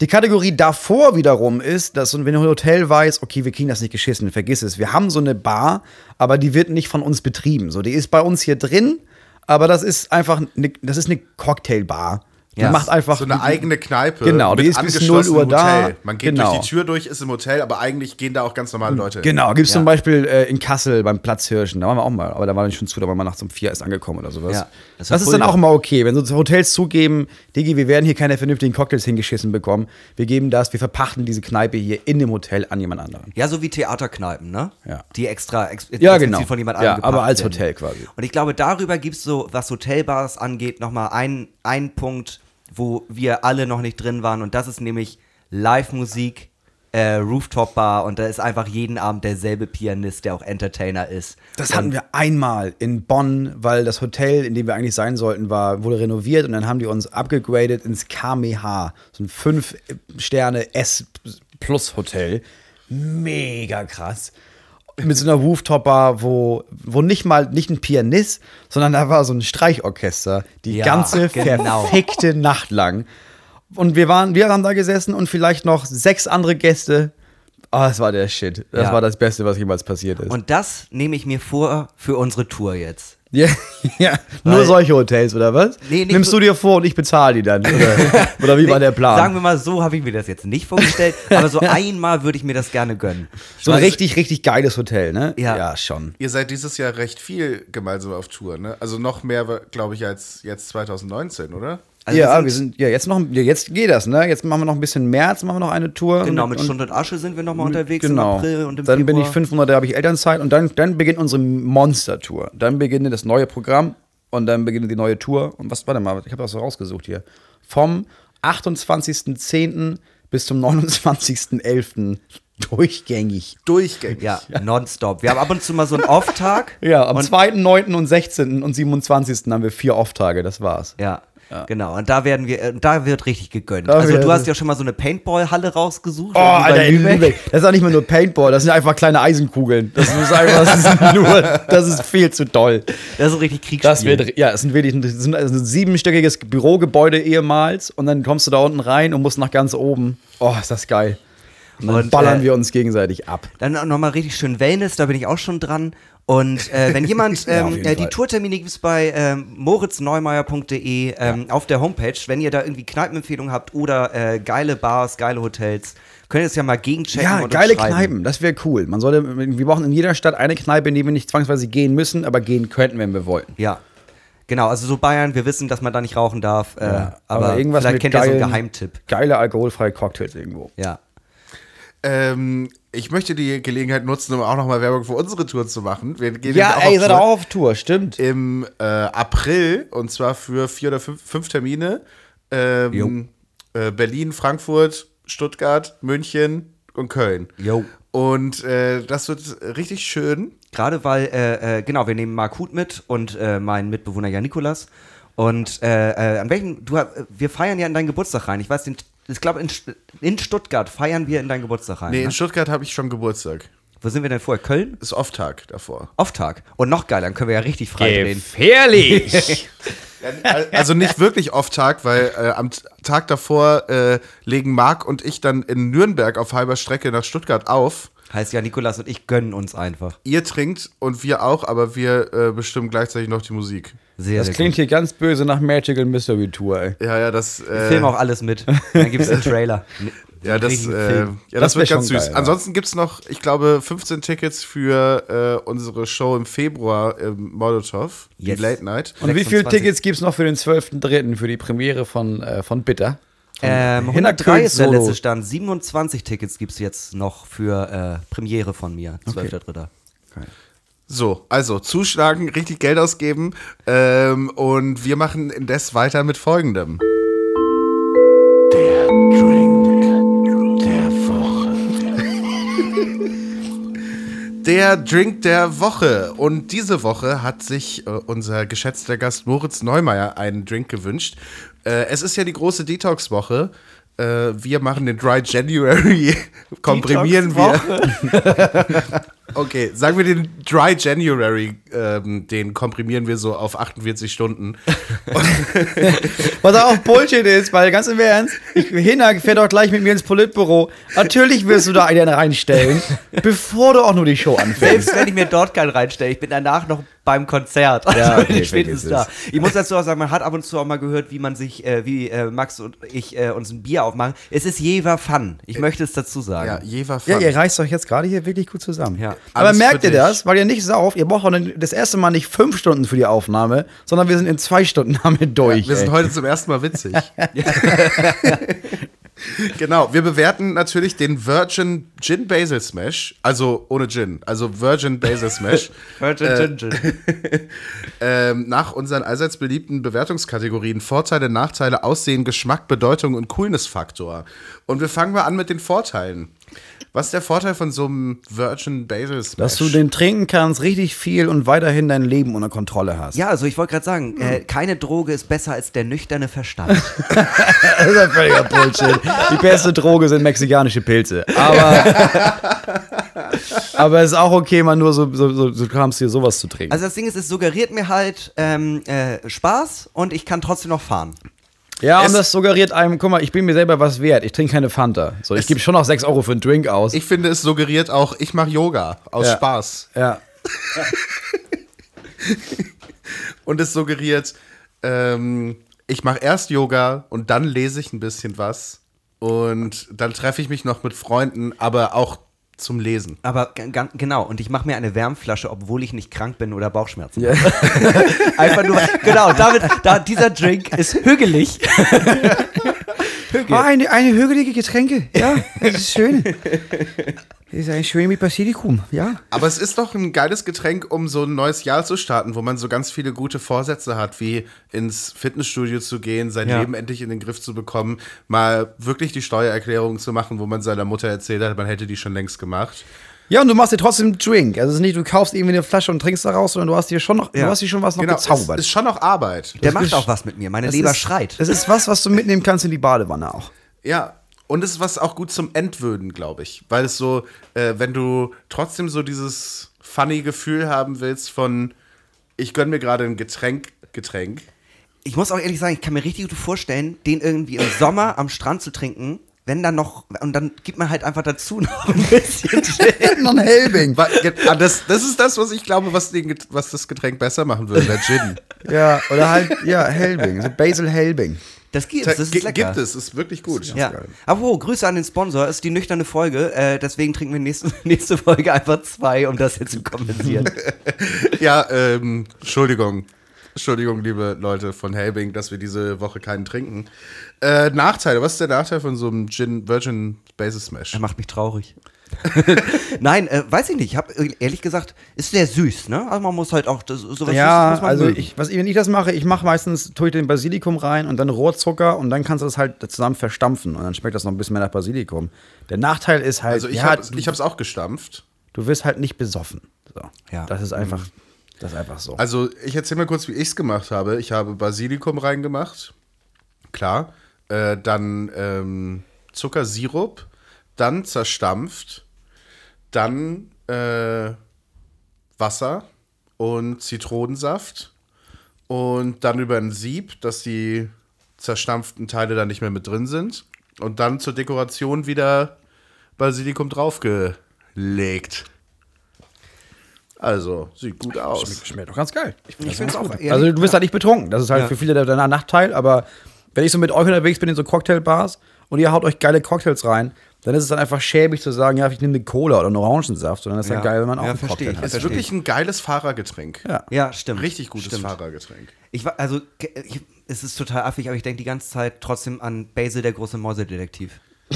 Speaker 4: Die Kategorie davor wiederum ist, dass wenn ein Hotel weiß, okay, wir kriegen das nicht geschissen, vergiss es. Wir haben so eine Bar, aber die wird nicht von uns betrieben. So, die ist bei uns hier drin, aber das ist einfach, eine, das ist eine Cocktailbar.
Speaker 3: Ja.
Speaker 4: macht einfach
Speaker 2: So eine eigene Kneipe.
Speaker 4: Genau, die ist bis
Speaker 2: angeschlossenem
Speaker 4: 0 Uhr da.
Speaker 2: Hotel. Man geht
Speaker 4: Genau.
Speaker 2: durch die Tür durch, ist im Hotel, aber eigentlich gehen da auch ganz normale Leute.
Speaker 4: Genau, gibt es zum Beispiel äh, in Kassel beim Platzhirschen, da waren wir auch mal, aber da waren wir schon zu, da waren wir nachts um vier erst angekommen oder sowas.
Speaker 3: Ja, das
Speaker 4: das ist dann
Speaker 3: ja.
Speaker 4: auch immer okay, wenn so Hotels zugeben, Digi, wir werden hier keine vernünftigen Cocktails hingeschissen bekommen. Wir geben das, wir verpachten diese Kneipe hier in dem Hotel an jemand anderen.
Speaker 3: Ja, so wie Theaterkneipen, ne?
Speaker 4: Ja.
Speaker 3: Die extra ex
Speaker 4: Ja, genau.
Speaker 3: von jemand
Speaker 4: Ja,
Speaker 3: anderem
Speaker 4: aber
Speaker 3: gepackt
Speaker 4: als
Speaker 3: werden.
Speaker 4: Hotel quasi.
Speaker 3: Und ich glaube, darüber gibt es so, was Hotelbars angeht, nochmal einen, einen Punkt, wo wir alle noch nicht drin waren. Und das ist nämlich Live-Musik, äh, Rooftop-Bar. Und da ist einfach jeden Abend derselbe Pianist, der auch Entertainer ist.
Speaker 4: Das hatten wir einmal in Bonn, weil das Hotel, in dem wir eigentlich sein sollten, war, wurde renoviert und dann haben die uns abgegradet ins KMH, so ein 5-Sterne S-Plus-Hotel. Mega krass. Mit so einer Rooftop-Bar, wo, wo nicht mal, nicht ein Pianist, sondern da war so ein Streichorchester, die
Speaker 3: Ja,
Speaker 4: ganze
Speaker 3: genau.
Speaker 4: verfickte Nacht lang. Und wir waren, wir haben da gesessen und vielleicht noch sechs andere Gäste. Ah, das war der Shit. Das
Speaker 3: Ja.
Speaker 4: war das Beste, was jemals passiert ist.
Speaker 3: Und das nehme ich mir vor für unsere Tour jetzt.
Speaker 4: Ja, ja. nur solche Hotels, oder was?
Speaker 3: Nee, nicht
Speaker 4: Nimmst
Speaker 3: so-
Speaker 4: du dir vor und ich bezahle die dann? Oder, oder wie war der Plan?
Speaker 3: Sagen wir mal, so habe ich mir das jetzt nicht vorgestellt, aber so einmal würde ich mir das gerne gönnen.
Speaker 4: so ein richtig, richtig geiles Hotel, ne?
Speaker 3: Ja.
Speaker 4: ja schon.
Speaker 2: Ihr seid dieses Jahr recht viel gemeinsam auf Tour, ne? Also noch mehr, glaube ich, als jetzt 2019, oder?
Speaker 3: Also
Speaker 4: ja, wir sind, ja, jetzt noch, jetzt geht das, ne? Jetzt machen wir noch ein bisschen März, machen wir noch eine Tour.
Speaker 3: Genau, mit
Speaker 4: und-
Speaker 3: Stund und Asche sind wir nochmal unterwegs
Speaker 4: Genau.
Speaker 3: im April und im
Speaker 4: dann
Speaker 3: Februar.
Speaker 4: bin ich fünf Monate, habe ich Elternzeit und dann, dann beginnt unsere Monster-Tour. Dann beginnt das neue Programm und dann beginnt die neue Tour. Und was, warte mal, ich habe das so rausgesucht hier. Vom 28.10. bis zum 29.11. durchgängig.
Speaker 2: Durchgängig.
Speaker 3: Ja, nonstop. Wir haben ab und zu mal so einen Off-Tag.
Speaker 4: Ja, am
Speaker 3: und,
Speaker 4: 2., 9. und 16. und 27. haben wir vier Off-Tage, das war's.
Speaker 3: Ja. Genau, und da werden wir, äh, da wird richtig gegönnt.
Speaker 4: Da
Speaker 3: also du hast ja schon mal so eine Paintball-Halle rausgesucht.
Speaker 4: Oh, Alter, in Lübeck. Das ist auch nicht mehr nur Paintball, das sind einfach kleine Eisenkugeln. Das ist einfach, das ist nur, das ist viel zu toll.
Speaker 3: Das ist richtig Kriegsspiel.
Speaker 4: Das wird, ja, es sind wirklich das sind also ein siebenstöckiges Bürogebäude ehemals und dann kommst du da unten rein und musst nach ganz oben. Oh, ist das geil. Und dann
Speaker 3: Und,
Speaker 4: ballern
Speaker 3: äh,
Speaker 4: wir uns gegenseitig ab.
Speaker 3: Dann nochmal richtig schön Wellness, da bin ich auch schon dran. Und äh, wenn jemand,
Speaker 4: Ja,
Speaker 3: ähm,
Speaker 4: jeden
Speaker 3: äh, die. Tourtermine gibt es bei ähm, moritzneumeier.de ähm, auf der Homepage. Wenn ihr da irgendwie Kneipenempfehlungen habt oder äh, geile Bars, geile Hotels, könnt ihr es ja mal gegenchecken.
Speaker 4: Ja, geile
Speaker 3: schreiben.
Speaker 4: Kneipen, das wäre cool. Man sollte, wir brauchen in jeder Stadt eine Kneipe, in die wir nicht zwangsweise gehen müssen, aber gehen könnten, wenn wir wollten.
Speaker 3: Ja. Genau, also so Bayern, wir wissen, dass man da nicht rauchen darf, äh,
Speaker 4: Ja,
Speaker 3: aber,
Speaker 4: aber irgendwas
Speaker 3: vielleicht
Speaker 4: mit
Speaker 3: kennt ihr so einen
Speaker 4: geilen-
Speaker 3: Geheimtipp.
Speaker 4: Geile alkoholfreie Cocktails irgendwo.
Speaker 3: Ja.
Speaker 2: Ähm, ich möchte die Gelegenheit nutzen, um auch nochmal Werbung für unsere Tour zu machen. Wir gehen
Speaker 4: Ja,
Speaker 2: nämlich
Speaker 4: ey, ihr seid auch auf Tour, stimmt.
Speaker 2: im äh, April und zwar für vier oder fünf, fünf Termine. Ähm, äh, Berlin, Frankfurt, Stuttgart, München und Köln.
Speaker 3: Jo.
Speaker 2: Und äh, das wird richtig schön.
Speaker 3: Gerade weil, äh, äh, genau, wir nehmen Mark Huth mit und äh, meinen Mitbewohner Jan Nikolas. Und äh, an welchem, du, wir feiern ja in deinen Geburtstag rein. Ich weiß, den, ich glaube, in, in Stuttgart feiern wir in deinen Geburtstag rein.
Speaker 2: Nee, in
Speaker 3: ne?
Speaker 2: Stuttgart habe ich schon Geburtstag.
Speaker 3: Wo sind wir denn vorher? Köln?
Speaker 2: Ist Off-Tag davor.
Speaker 3: Off-Tag. Und noch geiler, dann können wir ja richtig frei drehen.
Speaker 4: Gefährlich!
Speaker 2: Also nicht wirklich Off-Tag, weil äh, am Tag davor äh, legen Marc und ich dann in Nürnberg auf halber Strecke nach Stuttgart auf.
Speaker 3: Heißt ja, Nikolas und ich gönnen uns einfach.
Speaker 2: Ihr trinkt und wir auch, aber wir äh, bestimmen gleichzeitig noch die Musik.
Speaker 3: Sehr,
Speaker 4: Das
Speaker 3: sehr
Speaker 4: klingt hier ganz böse nach Magical Mystery Tour, ey.
Speaker 2: Ja, ja, das.
Speaker 3: gut.
Speaker 2: Äh,
Speaker 3: Film auch alles mit. Dann gibt es einen Trailer.
Speaker 2: Ja, das, äh, ja,
Speaker 4: Das
Speaker 2: das, wird ganz süß.
Speaker 4: geil, ja.
Speaker 2: Ansonsten gibt es noch, ich glaube, 15 Tickets für äh, unsere Show im Februar im Molotow,
Speaker 3: Yes.
Speaker 2: die Late Night.
Speaker 4: Und wie viele
Speaker 3: 26.
Speaker 4: Tickets gibt's noch für den 12.3. für die Premiere von, äh, von Bitter?
Speaker 3: Ähm,
Speaker 4: Hintergrund
Speaker 3: 103 ist der
Speaker 4: Solo.
Speaker 3: letzte Stand. 27 Tickets gibt es jetzt noch für äh, Premiere von mir. 12.3.
Speaker 2: So, also zuschlagen, richtig Geld ausgeben ähm, und wir machen indes weiter mit folgendem. Der Drink der Woche. Und diese Woche hat sich äh, unser geschätzter Gast Moritz Neumeier einen Drink gewünscht. Äh, es ist ja die große Detox-Woche. Äh, wir machen den Dry January, komprimieren wir. Okay, sagen wir den Dry January, ähm, den komprimieren wir so auf 48 Stunden.
Speaker 4: Was auch Bullshit ist, weil ganz im Ernst, ich, Hinak fährt doch gleich mit mir ins Politbüro. Natürlich wirst du da einen reinstellen, bevor du auch nur die Show anfängst.
Speaker 3: Selbst wenn ich mir dort keinen reinstelle, ich bin danach noch beim Konzert. Also
Speaker 4: Ja, okay,
Speaker 3: spätestens da. Ich muss dazu auch sagen, man hat ab und zu auch mal gehört, wie man sich, äh, wie äh, Max und ich äh, uns ein Bier aufmachen. Es ist jever Fun. Ich möchte es dazu sagen.
Speaker 2: Ja, Jever
Speaker 4: Ja,
Speaker 2: Fun.
Speaker 4: ihr reißt euch jetzt gerade hier wirklich gut zusammen.
Speaker 3: Ja.
Speaker 4: Aber merkt ihr das? Weil ihr nicht sauft, ihr braucht das erste Mal nicht fünf Stunden für die Aufnahme, sondern wir sind in zwei Stunden damit durch.
Speaker 2: Wir sind
Speaker 4: ey.
Speaker 2: heute zum ersten Mal witzig. genau, wir bewerten natürlich den Virgin Gin Basil Smash, also ohne Gin, also Virgin Basil Smash.
Speaker 3: Virgin
Speaker 2: Äh,
Speaker 3: Gin Gin.
Speaker 2: ähm, nach unseren allseits beliebten Bewertungskategorien Vorteile, Nachteile, Aussehen, Geschmack, Bedeutung und Coolness-Faktor. Und wir fangen mal an mit den Vorteilen. Was ist der Vorteil von so einem Virgin Basil Smash?
Speaker 4: Dass du den trinken kannst, richtig viel und weiterhin dein Leben unter Kontrolle hast.
Speaker 3: Ja, also ich wollte gerade sagen,
Speaker 2: Hm.
Speaker 3: äh, keine Droge ist besser als der nüchterne Verstand.
Speaker 4: Das ist ja völliger Bullshit. Die beste Droge sind mexikanische Pilze. Aber, aber es ist auch okay, mal nur so, so, so, so kamst hier sowas zu trinken.
Speaker 3: Also das Ding ist, es suggeriert mir halt ähm, äh, Spaß und ich kann trotzdem noch fahren.
Speaker 4: Ja,
Speaker 2: es-
Speaker 4: und das suggeriert einem, guck mal, ich bin mir selber was wert. Ich trinke keine Fanta. So, ich gebe schon noch 6 Euro für einen Drink aus.
Speaker 2: Ich finde, es suggeriert auch, ich mache Yoga aus
Speaker 4: Ja.
Speaker 2: Spaß.
Speaker 4: ja.
Speaker 2: Und es suggeriert, ähm, ich mache erst Yoga und dann lese ich ein bisschen was. Und dann treffe ich mich noch mit Freunden, aber auch zum Lesen.
Speaker 3: Aber genau, und ich mache mir eine Wärmflasche, obwohl ich nicht krank bin oder Bauchschmerzen habe. Einfach nur, genau, damit, da, dieser Drink ist hügelig.
Speaker 8: Ah, eine, eine hügelige Getränke. Ja, das ist schön. Das ist ein schön mit Basilikum. Ja.
Speaker 2: Aber es ist doch ein geiles Getränk, um so ein neues Jahr zu starten, wo man so ganz viele gute Vorsätze hat, wie ins Fitnessstudio zu gehen, sein
Speaker 3: Ja.
Speaker 2: Leben endlich in den Griff zu bekommen, mal wirklich die Steuererklärung zu machen, wo man seiner Mutter erzählt hat, man hätte die schon längst gemacht.
Speaker 4: Ja, und du machst dir trotzdem einen Drink. Also es ist nicht, du kaufst irgendwie eine Flasche und trinkst daraus, sondern du hast dir schon noch,
Speaker 3: Ja.
Speaker 4: du hast dir schon was noch
Speaker 2: Genau, es
Speaker 4: gezaubert.
Speaker 2: ist schon noch Arbeit.
Speaker 3: Der
Speaker 4: Das
Speaker 3: macht auch was mit mir. Meine Leber
Speaker 4: ist,
Speaker 3: schreit.
Speaker 4: Das ist was, was du mitnehmen kannst in die Badewanne auch.
Speaker 2: Ja, und es ist was auch gut zum Entwöhnen, glaube ich. Weil es so, äh, wenn du trotzdem so dieses funny Gefühl haben willst von, ich gönn mir gerade ein Getränk, Getränk.
Speaker 3: Ich muss auch ehrlich sagen, ich kann mir richtig gut vorstellen, den irgendwie im Sommer am Strand zu trinken, wenn dann noch, und dann gibt man halt einfach dazu noch ein bisschen Gin.
Speaker 4: noch ein Helbing.
Speaker 2: Ah, Das, das ist das, was ich glaube, was, den, was das Getränk besser machen würde, der Gin.
Speaker 4: Ja, oder halt, ja, Helbing. So Basil Helbing.
Speaker 3: Das gibt's, das ist
Speaker 2: G-
Speaker 3: lecker.
Speaker 2: Gibt es, ist wirklich gut.
Speaker 3: Ja. Apropos, Grüße an den Sponsor, ist die nüchterne Folge, äh, deswegen trinken wir nächste, nächste Folge einfach zwei, um das jetzt zu kompensieren.
Speaker 2: Ja, ähm, Entschuldigung. Entschuldigung, liebe Leute von Helbing, dass wir diese Woche keinen trinken. Äh, Nachteile, was ist der Nachteil von so einem Gin Virgin Basis Smash?
Speaker 3: Er macht mich traurig. Nein, äh, weiß ich nicht. Ich habe ehrlich gesagt, ist sehr süß, ne? Also man muss halt auch das, sowas
Speaker 4: Ja,
Speaker 3: Süßes muss man
Speaker 4: also
Speaker 3: mögen.
Speaker 4: ich, was, ich- wenn ich das mache, ich mache meistens, tue ich den Basilikum rein und dann Rohrzucker und dann kannst du das halt zusammen verstampfen und dann schmeckt das noch ein bisschen mehr nach Basilikum. Der Nachteil ist halt,
Speaker 2: Also ich
Speaker 4: ja,
Speaker 2: habe hab's auch gestampft.
Speaker 4: du wirst halt nicht besoffen. So.
Speaker 3: Ja.
Speaker 4: Das ist einfach, Das ist einfach so.
Speaker 2: Also, ich erzähle mal kurz, wie ich es gemacht habe. Ich habe Basilikum reingemacht. Klar. Äh, dann ähm, Zuckersirup. Dann zerstampft. Dann äh, Wasser und Zitronensaft. Und dann über ein Sieb, dass die zerstampften Teile dann nicht mehr mit drin sind. Und dann zur Dekoration wieder Basilikum draufgelegt. Also, sieht gut aus.
Speaker 4: Schmeckt, schmeckt doch ganz geil. Ich finde
Speaker 3: find's auch ehrlich-
Speaker 4: Also du wirst halt nicht betrunken. Das ist halt
Speaker 3: Ja.
Speaker 4: für viele der, der Nachteil, aber wenn ich so mit euch unterwegs bin in so Cocktailbars und ihr haut euch geile Cocktails rein, dann ist es dann einfach schäbig zu sagen, ja, ich nehme eine Cola oder einen Orangensaft, sondern das ist
Speaker 3: Ja.
Speaker 4: halt geil, wenn man auch
Speaker 3: Ja,
Speaker 4: einen
Speaker 3: verstehe
Speaker 4: Cocktail
Speaker 3: ich.
Speaker 4: hat.
Speaker 2: Ist
Speaker 3: Verstehe
Speaker 2: wirklich ein geiles Fahrergetränk.
Speaker 4: Ja.
Speaker 3: Ja, stimmt.
Speaker 2: Richtig gutes
Speaker 3: stimmt.
Speaker 2: Fahrergetränk.
Speaker 3: Ich war, also, ich, es ist total affig, aber ich denke die ganze Zeit trotzdem an Basil, der große Mäusedetektiv.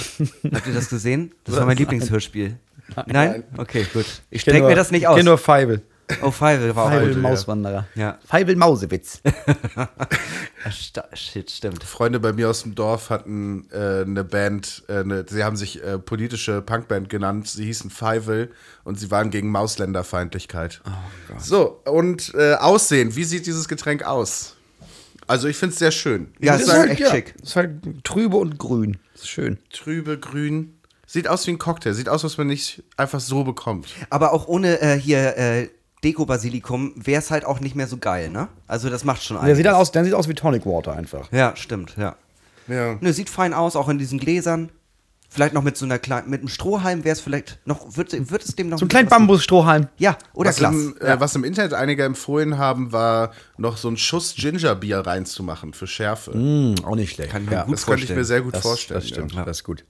Speaker 3: Habt ihr das gesehen? Das war mein Lieblingshörspiel. Nein? Okay, gut. Ich
Speaker 4: nur-
Speaker 3: mir das nicht
Speaker 4: Ich
Speaker 3: aus.
Speaker 4: kenne nur Feibel.
Speaker 3: oh, Feibel war auch
Speaker 4: Feibel. Mauswanderer.
Speaker 3: Ja.
Speaker 4: Feibel Mausewitz.
Speaker 3: Shit, stimmt.
Speaker 2: Freunde bei mir aus dem Dorf hatten äh, eine Band, äh, eine, sie haben sich äh, politische Punkband genannt, sie hießen Feivel und sie waren gegen Mausländerfeindlichkeit. Oh So, und äh, Aussehen, wie sieht dieses Getränk aus? Also ich finde es sehr schön. Ich
Speaker 3: Ja, es ist
Speaker 2: sagen,
Speaker 3: echt
Speaker 4: ja,
Speaker 3: schick.
Speaker 4: Ist halt trübe und grün. Ist schön.
Speaker 2: trübe, grün. Sieht aus wie ein Cocktail, sieht aus, was man nicht einfach so bekommt.
Speaker 3: Aber auch ohne äh, hier äh, Deko-Basilikum wäre es halt auch nicht mehr so geil, ne? Also das macht schon
Speaker 4: Der sieht, dann
Speaker 3: einiges.
Speaker 4: aus, der sieht aus wie Tonic Water einfach.
Speaker 3: Ja, stimmt, ja.
Speaker 2: Ja.
Speaker 3: Ne, sieht fein aus, auch in diesen Gläsern. Vielleicht noch mit so einer kleinen, mit einem Strohhalm wäre es vielleicht noch, wird, wird es dem noch
Speaker 4: So ein
Speaker 3: was-
Speaker 4: Bambusstrohhalm.
Speaker 3: Ja, oder
Speaker 2: Was
Speaker 3: Glas.
Speaker 2: im, äh, was im Internet einige empfohlen haben, war noch so einen Schuss Gingerbier reinzumachen für Schärfe.
Speaker 4: Mm, auch nicht schlecht.
Speaker 3: Kann ich mir
Speaker 4: ja,
Speaker 3: gut
Speaker 2: das könnte ich mir
Speaker 3: vorstellen.
Speaker 2: sehr gut
Speaker 4: das,
Speaker 2: vorstellen.
Speaker 4: das stimmt.
Speaker 2: Ja.
Speaker 4: Das ist gut.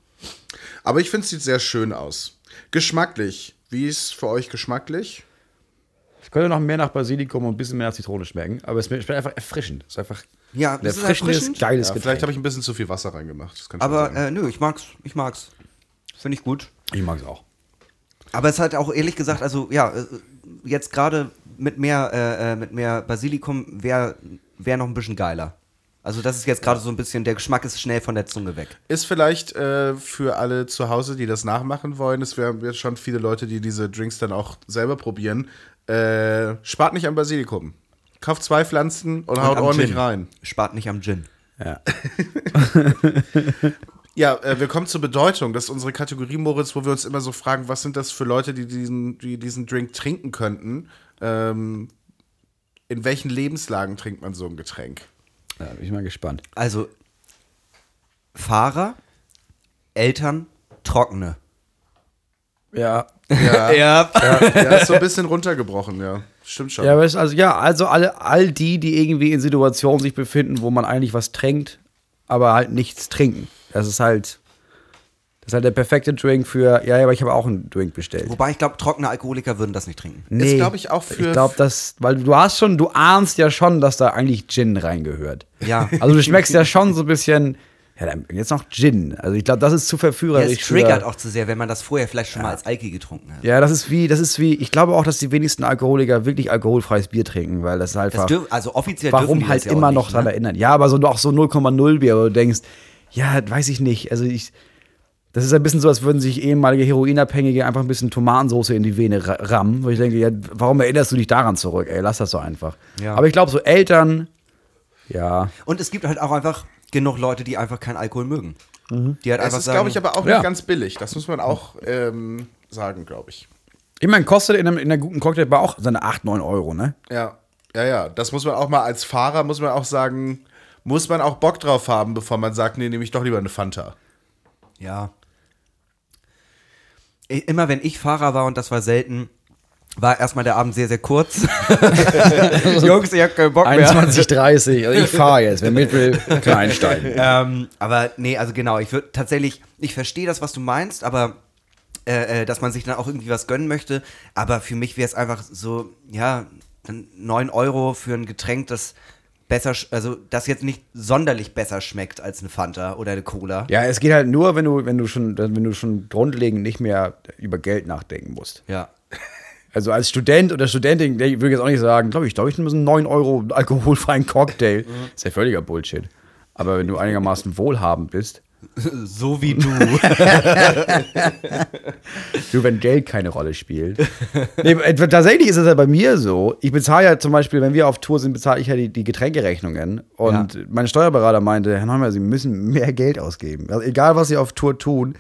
Speaker 2: Aber ich finde, es sieht sehr schön aus. Geschmacklich. Wie ist für euch geschmacklich?
Speaker 4: Es könnte noch mehr nach Basilikum und ein bisschen mehr nach Zitrone schmecken, aber es schmeckt einfach erfrischend. Es ist einfach
Speaker 3: Ja,
Speaker 4: ein
Speaker 3: das ist
Speaker 4: erfrischendes,
Speaker 3: erfrischend.
Speaker 4: geiles
Speaker 2: Ja,
Speaker 4: Getränk.
Speaker 2: vielleicht habe ich ein bisschen zu viel Wasser reingemacht. Das kann schon
Speaker 3: Aber
Speaker 2: sein.
Speaker 3: äh, nö, ich mag's, ich mag's. Finde ich gut.
Speaker 4: ich mag es auch.
Speaker 3: Aber es hat auch ehrlich gesagt, also ja, äh, jetzt gerade mit mehr, äh, äh, mit mehr Basilikum wäre wär noch ein bisschen geiler. Also das ist jetzt gerade so ein bisschen, der Geschmack ist schnell von der Zunge weg.
Speaker 2: Ist vielleicht äh, für alle zu Hause, die das nachmachen wollen, es wären jetzt schon viele Leute, die diese Drinks dann auch selber probieren. Äh, spart nicht am Basilikum. Kauft zwei Pflanzen und, haut
Speaker 3: am
Speaker 2: ordentlich
Speaker 3: Gin.
Speaker 2: rein.
Speaker 3: Spart nicht am Gin.
Speaker 4: Ja.
Speaker 2: Ja, äh, wir kommen zur Bedeutung. Das ist unsere Kategorie, Moritz, wo wir uns immer so fragen, was sind das für Leute, die diesen, die diesen Drink trinken könnten? Ähm, in welchen Lebenslagen trinkt man so ein Getränk?
Speaker 4: Ja, bin ich mal gespannt.
Speaker 3: Also Fahrer, Eltern, Trockene.
Speaker 4: Ja.
Speaker 2: Ja,
Speaker 3: Ja.
Speaker 2: ja, ist so ein bisschen runtergebrochen, ja. Stimmt schon.
Speaker 4: Ja, also ja, also alle, all die, die irgendwie in Situationen sich befinden, wo man eigentlich was trinkt, aber halt nichts trinken. Das ist halt, das ist halt der perfekte Drink für, ja, ja, aber ich habe auch einen Drink bestellt.
Speaker 3: Wobei ich glaube, trockene Alkoholiker würden das nicht trinken.
Speaker 2: Ist, glaub ich, auch für-
Speaker 4: Ich glaube, das, weil du hast schon, du ahnst ja schon, dass da eigentlich Gin reingehört.
Speaker 3: Ja.
Speaker 4: Also du schmeckst ja schon so ein bisschen, ja, dann jetzt noch Gin. Also ich glaube, das ist zu
Speaker 3: Ja,
Speaker 4: verführerisch.
Speaker 3: es triggert
Speaker 4: für-
Speaker 3: auch zu sehr, wenn man das vorher vielleicht schon mal als Alki getrunken hat.
Speaker 4: Ja, das ist wie, das ist wie, ich glaube auch, dass die wenigsten Alkoholiker wirklich alkoholfreies Bier trinken, weil das halt
Speaker 3: Das
Speaker 4: einfach.
Speaker 3: dürf, also offiziell dürfen
Speaker 4: warum
Speaker 3: die
Speaker 4: halt
Speaker 3: das ja auch
Speaker 4: immer
Speaker 3: nicht,
Speaker 4: noch dran
Speaker 3: ne?
Speaker 4: erinnern. Ja, aber so auch so 0,0 Bier, wo du denkst, ja, weiß ich nicht. Also ich, das ist ein bisschen so, als würden sich ehemalige Heroinabhängige einfach ein bisschen Tomatensauce in die Vene ra- rammen, wo ich denke, ja, warum erinnerst du dich daran zurück? Ey, lass das so einfach.
Speaker 3: Ja.
Speaker 4: Aber ich glaube, so Eltern, ja,
Speaker 3: Und es gibt halt auch einfach genug Leute, die einfach keinen Alkohol mögen. Die halt einfach
Speaker 2: ist,
Speaker 3: sagen,
Speaker 2: glaube ich, aber auch
Speaker 4: Ja.
Speaker 2: nicht ganz billig. Das muss man auch ähm, sagen, glaube ich.
Speaker 4: ich meine, kostet in, einem, in einer guten Cocktailbar auch seine 8, 9 Euro, ne?
Speaker 2: Ja, ja, ja. Das muss man auch mal als Fahrer, muss man auch sagen, muss man auch Bock drauf haben, bevor man sagt, nee, nehme ich doch lieber eine Fanta.
Speaker 3: Ja. Immer wenn ich Fahrer war und das war selten, war erstmal der Abend sehr, sehr kurz. Jungs, ich hab keinen Bock mehr.
Speaker 4: 21, 30. Also ich fahre jetzt. Wer mit will, kann einsteigen.
Speaker 3: ähm, aber nee, also genau, ich würde tatsächlich, ich verstehe das, was du meinst, aber äh, äh, dass man sich dann auch irgendwie was gönnen möchte. Aber für mich wäre es einfach so, ja, dann 9 Euro für ein Getränk, das besser, also das jetzt nicht sonderlich besser schmeckt als eine Fanta oder eine Cola.
Speaker 4: Ja, es geht halt nur, wenn du, wenn du schon, wenn du schon grundlegend nicht mehr über Geld nachdenken musst.
Speaker 3: Ja.
Speaker 4: Also als Student oder Studentin, würde ich jetzt auch nicht sagen, glaube ich, glaube ich, müssen 9 Euro alkoholfreien Cocktail.
Speaker 3: Mhm.
Speaker 4: ist ja völliger Bullshit. Aber wenn du einigermaßen wohlhabend bist,
Speaker 3: So wie du.
Speaker 4: Nur wenn Geld keine Rolle spielt. nee, äh, tatsächlich ist es ja bei mir so. Ich bezahle ja zum Beispiel, wenn wir auf Tour sind, bezahle ich ja die, die Getränkerechnungen. Und
Speaker 3: Ja.
Speaker 4: mein Steuerberater meinte, Herr Neumann, Sie müssen mehr Geld ausgeben. Also egal, was Sie auf Tour tun,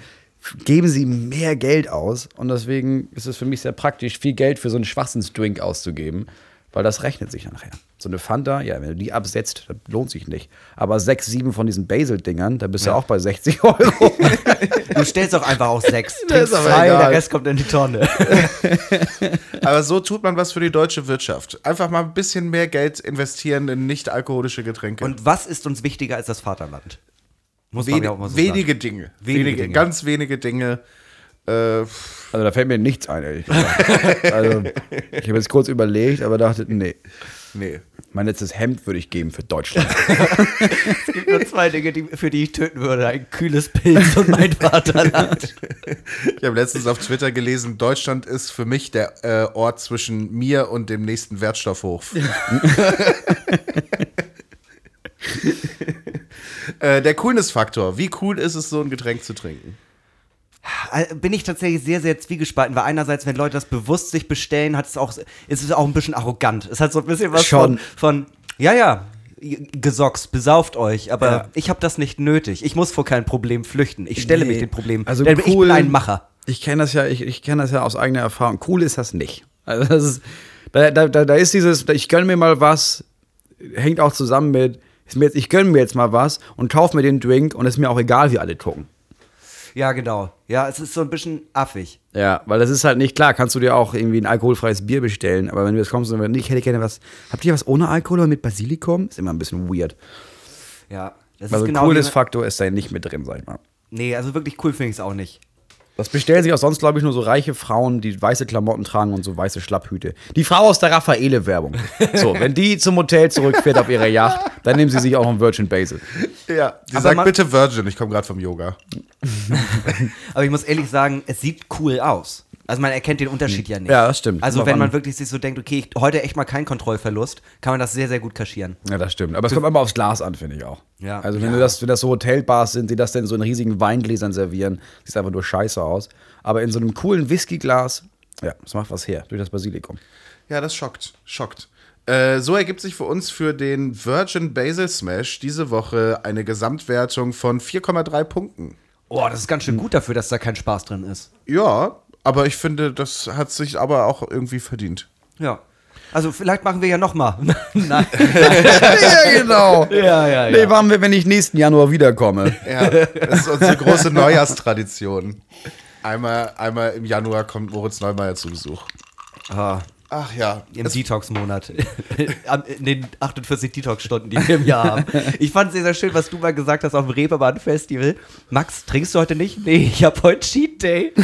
Speaker 4: geben Sie mehr Geld aus. Und deswegen ist es für mich sehr praktisch, viel Geld für so einen Schwachsinnsdrink auszugeben, weil das rechnet sich nachher. So eine Fanta, ja, wenn du die absetzt, das lohnt sich nicht. Aber sechs, sieben von diesen Basil-Dingern, da bist du auch bei 60 Euro.
Speaker 3: Du stellst doch einfach auch sechs.
Speaker 4: Das ist
Speaker 3: Trinkst
Speaker 4: aber
Speaker 3: frei,
Speaker 4: egal.
Speaker 3: der Rest kommt in die Tonne.
Speaker 2: Aber so tut man was für die deutsche Wirtschaft. Einfach mal ein bisschen mehr Geld investieren in nicht alkoholische Getränke.
Speaker 3: Und was ist uns wichtiger als das Vaterland? Muss man
Speaker 2: Wen
Speaker 3: ja auch mal so
Speaker 2: wenige
Speaker 3: sagen.
Speaker 2: Dinge.
Speaker 3: Wenige
Speaker 2: Wenige,
Speaker 3: Dinge.
Speaker 2: Ganz wenige Dinge. Äh,
Speaker 4: Also da fällt mir nichts ein, ehrlich gesagt. Also ich habe jetzt kurz überlegt, aber dachte, nee.
Speaker 2: nee.
Speaker 4: Mein letztes Hemd würde ich geben für Deutschland.
Speaker 3: Es gibt nur zwei Dinge, die, für die ich töten würde. Ein kühles Pilz und mein Vaterland.
Speaker 2: Ich habe letztens auf Twitter gelesen, Deutschland ist für mich der äh, Ort zwischen mir und dem nächsten Wertstoffhof. äh, der Coolness-Faktor. Wie cool ist es, so ein Getränk zu trinken?
Speaker 3: Bin ich tatsächlich sehr, sehr zwiegespalten, weil einerseits, wenn Leute das bewusst sich bestellen, hat es auch, ist es auch ein bisschen arrogant. Es hat so ein bisschen was
Speaker 4: Schon.
Speaker 3: von, von, ja, ja, gesocks, besauft euch, aber
Speaker 4: Ja.
Speaker 3: ich habe das nicht nötig. Ich muss vor kein Problem flüchten. Ich stelle
Speaker 4: Nee.
Speaker 3: mich den Problemen.
Speaker 4: Also
Speaker 3: denn ich
Speaker 4: cool-
Speaker 3: bin ein Macher.
Speaker 4: Ich kenne das ja, ich, ich kenne das ja aus eigener Erfahrung. Cool ist das nicht. Also das ist, da, da, da, ist dieses, ich gönne mir mal was, hängt auch zusammen mit, ich gönne mir jetzt mal was und kaufe mir den Drink und ist mir auch egal, wie alle gucken.
Speaker 3: Ja, genau. Ja, es ist so ein bisschen affig.
Speaker 4: Ja, weil das ist halt nicht klar, kannst du dir auch irgendwie ein alkoholfreies Bier bestellen, aber wenn du jetzt kommst und ich hätte gerne was, habt ihr was ohne Alkohol oder mit Basilikum? Ist immer ein bisschen weird.
Speaker 3: Ja. Das
Speaker 4: Also
Speaker 3: ist genau
Speaker 4: cooles Faktor ist da nicht mit drin, sag ich mal.
Speaker 3: Nee, also wirklich cool finde ich es auch nicht.
Speaker 4: Das bestellen sich auch sonst, glaube ich, nur so reiche Frauen, die weiße Klamotten tragen und so weiße Schlapphüte. Die Frau aus der Raffaele-Werbung. So, wenn die zum Hotel zurückfährt auf ihrer Yacht, dann nehmen sie sich auch einen Virgin Basil.
Speaker 2: Ja, die
Speaker 3: Aber
Speaker 2: sagt
Speaker 3: man-
Speaker 2: bitte Virgin, ich komme gerade vom Yoga.
Speaker 3: Aber ich muss ehrlich sagen, es sieht cool aus. Also man erkennt den Unterschied ja nicht.
Speaker 4: Ja, das stimmt.
Speaker 3: Also
Speaker 4: Kommt
Speaker 3: wenn man
Speaker 4: an.
Speaker 3: wirklich sich so denkt, okay, ich, heute echt mal kein Kontrollverlust, kann man das sehr, sehr gut kaschieren.
Speaker 4: Ja, das stimmt. Aber es kommt immer aufs Glas an, finde ich auch.
Speaker 3: Ja.
Speaker 4: Also, wenn, du das, wenn das so Hotelbars sind, die das dann so in riesigen Weingläsern servieren, sieht einfach nur scheiße aus. Aber in so einem coolen Whiskyglas, ja, das macht was her, durch das Basilikum.
Speaker 2: Ja, das schockt. Schockt. Äh, so ergibt sich für uns für den Virgin Basil Smash diese Woche eine Gesamtwertung von 4,3 Punkten.
Speaker 3: Oh, das ist ganz schön gut dafür, dass da kein Spaß drin ist.
Speaker 2: Ja, aber ich finde, das hat sich aber auch irgendwie verdient.
Speaker 3: Ja. Also vielleicht machen wir ja noch mal. Nein.
Speaker 4: ja, genau.
Speaker 3: Ja, ja,
Speaker 4: Nee, waren wir, wenn ich nächsten Januar wiederkomme.
Speaker 2: Ja, das ist unsere große Neujahrstradition. Einmal, einmal im Januar kommt Moritz Neumeier zu Besuch.
Speaker 3: Ah,
Speaker 2: Ach ja.
Speaker 3: Im
Speaker 2: Es-
Speaker 3: Detox-Monat. In den 48 Detox-Stunden, die wir im Jahr haben. Ich fand sehr, sehr schön, was du mal gesagt hast auf dem Reeperbahn-Festival. Max, trinkst du heute nicht? Nee, ich habe heute Cheat Day.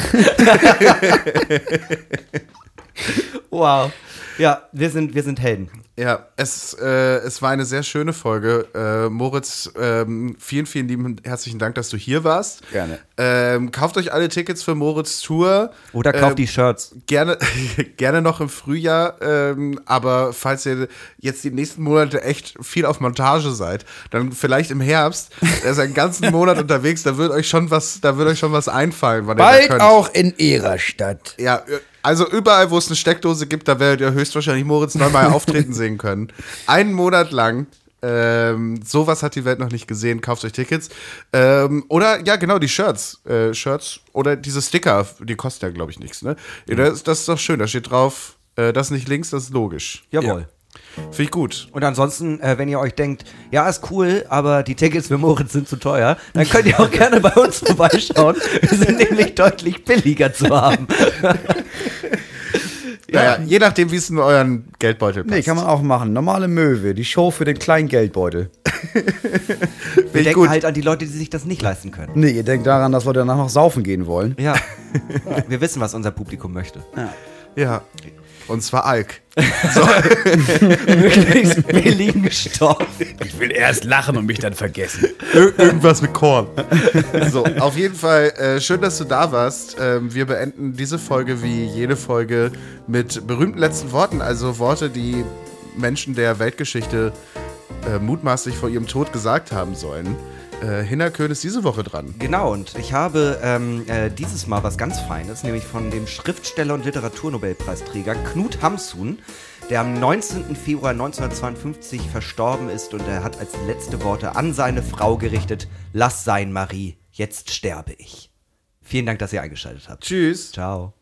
Speaker 3: wow. Ja, wir sind, wir sind Helden.
Speaker 2: Ja, es, äh, es war eine sehr schöne Folge. Äh, Moritz, ähm, vielen, vielen lieben herzlichen Dank, dass du hier warst.
Speaker 4: Gerne.
Speaker 2: Ähm, kauft euch alle Tickets für Moritz Tour.
Speaker 3: Oder kauft
Speaker 2: Ähm,
Speaker 3: die Shirts.
Speaker 2: Gerne, gerne noch im Frühjahr, ähm, aber falls ihr jetzt die nächsten Monate echt viel auf Montage seid, dann vielleicht im Herbst. Er ist einen ganzen Monat unterwegs, da wird euch schon was, da wird euch schon was einfallen, wann ihr da
Speaker 4: Bald
Speaker 2: könnt.
Speaker 4: auch in ihrer Stadt.
Speaker 2: Ja, also überall, wo es eine Steckdose gibt, da werdet ihr höchstwahrscheinlich Moritz Neumeier auftreten sehen können. Einen Monat lang. Ähm, sowas hat die Welt noch nicht gesehen. Kauft euch Tickets. Ähm, oder, ja, genau, die Shirts. Äh, Shirts oder diese Sticker, die kosten ja, glaube ich, nichts. Ne? Ja, das, das ist doch schön. Da steht drauf, äh, das nicht links, das ist logisch.
Speaker 3: Jawohl.
Speaker 2: Finde ich gut.
Speaker 3: Und ansonsten, äh, wenn ihr euch denkt, ja, ist cool, aber die Tickets für Moritz sind zu teuer, dann könnt ihr auch gerne bei uns vorbeischauen. Wir sind nämlich deutlich billiger zu haben.
Speaker 2: Ja, ja, je nachdem, wie es in euren Geldbeutel passt.
Speaker 4: Nee, kann man auch machen. Normale Möwe, die Show für den kleinen Geldbeutel.
Speaker 3: Wir denken
Speaker 2: gut.
Speaker 3: halt an die Leute, die sich das nicht leisten können.
Speaker 4: Nee, ihr denkt daran, dass Leute danach noch saufen gehen wollen.
Speaker 3: Ja. Wir wissen, was unser Publikum möchte.
Speaker 2: Ja. Und zwar Alk.
Speaker 3: Möglichst billigen Stoff.
Speaker 4: Ich will erst lachen und mich dann vergessen.
Speaker 2: Ir irgendwas mit Korn. So, auf jeden Fall äh, schön, dass du da warst. Ähm, wir beenden diese Folge wie jede Folge mit berühmten letzten Worten, also Worte, die Menschen der Weltgeschichte äh, mutmaßlich vor ihrem Tod gesagt haben sollen. Äh, Hinnerkön ist diese Woche dran.
Speaker 3: Genau, und ich habe ähm, äh, dieses Mal was ganz Feines, nämlich von dem Schriftsteller und Literaturnobelpreisträger Knut Hamsun, der am 19. Februar 1952 verstorben ist und er hat als letzte Worte an seine Frau gerichtet, lass sein, Marie, jetzt sterbe ich. Vielen Dank, dass ihr eingeschaltet habt.
Speaker 2: Tschüss.
Speaker 3: Ciao.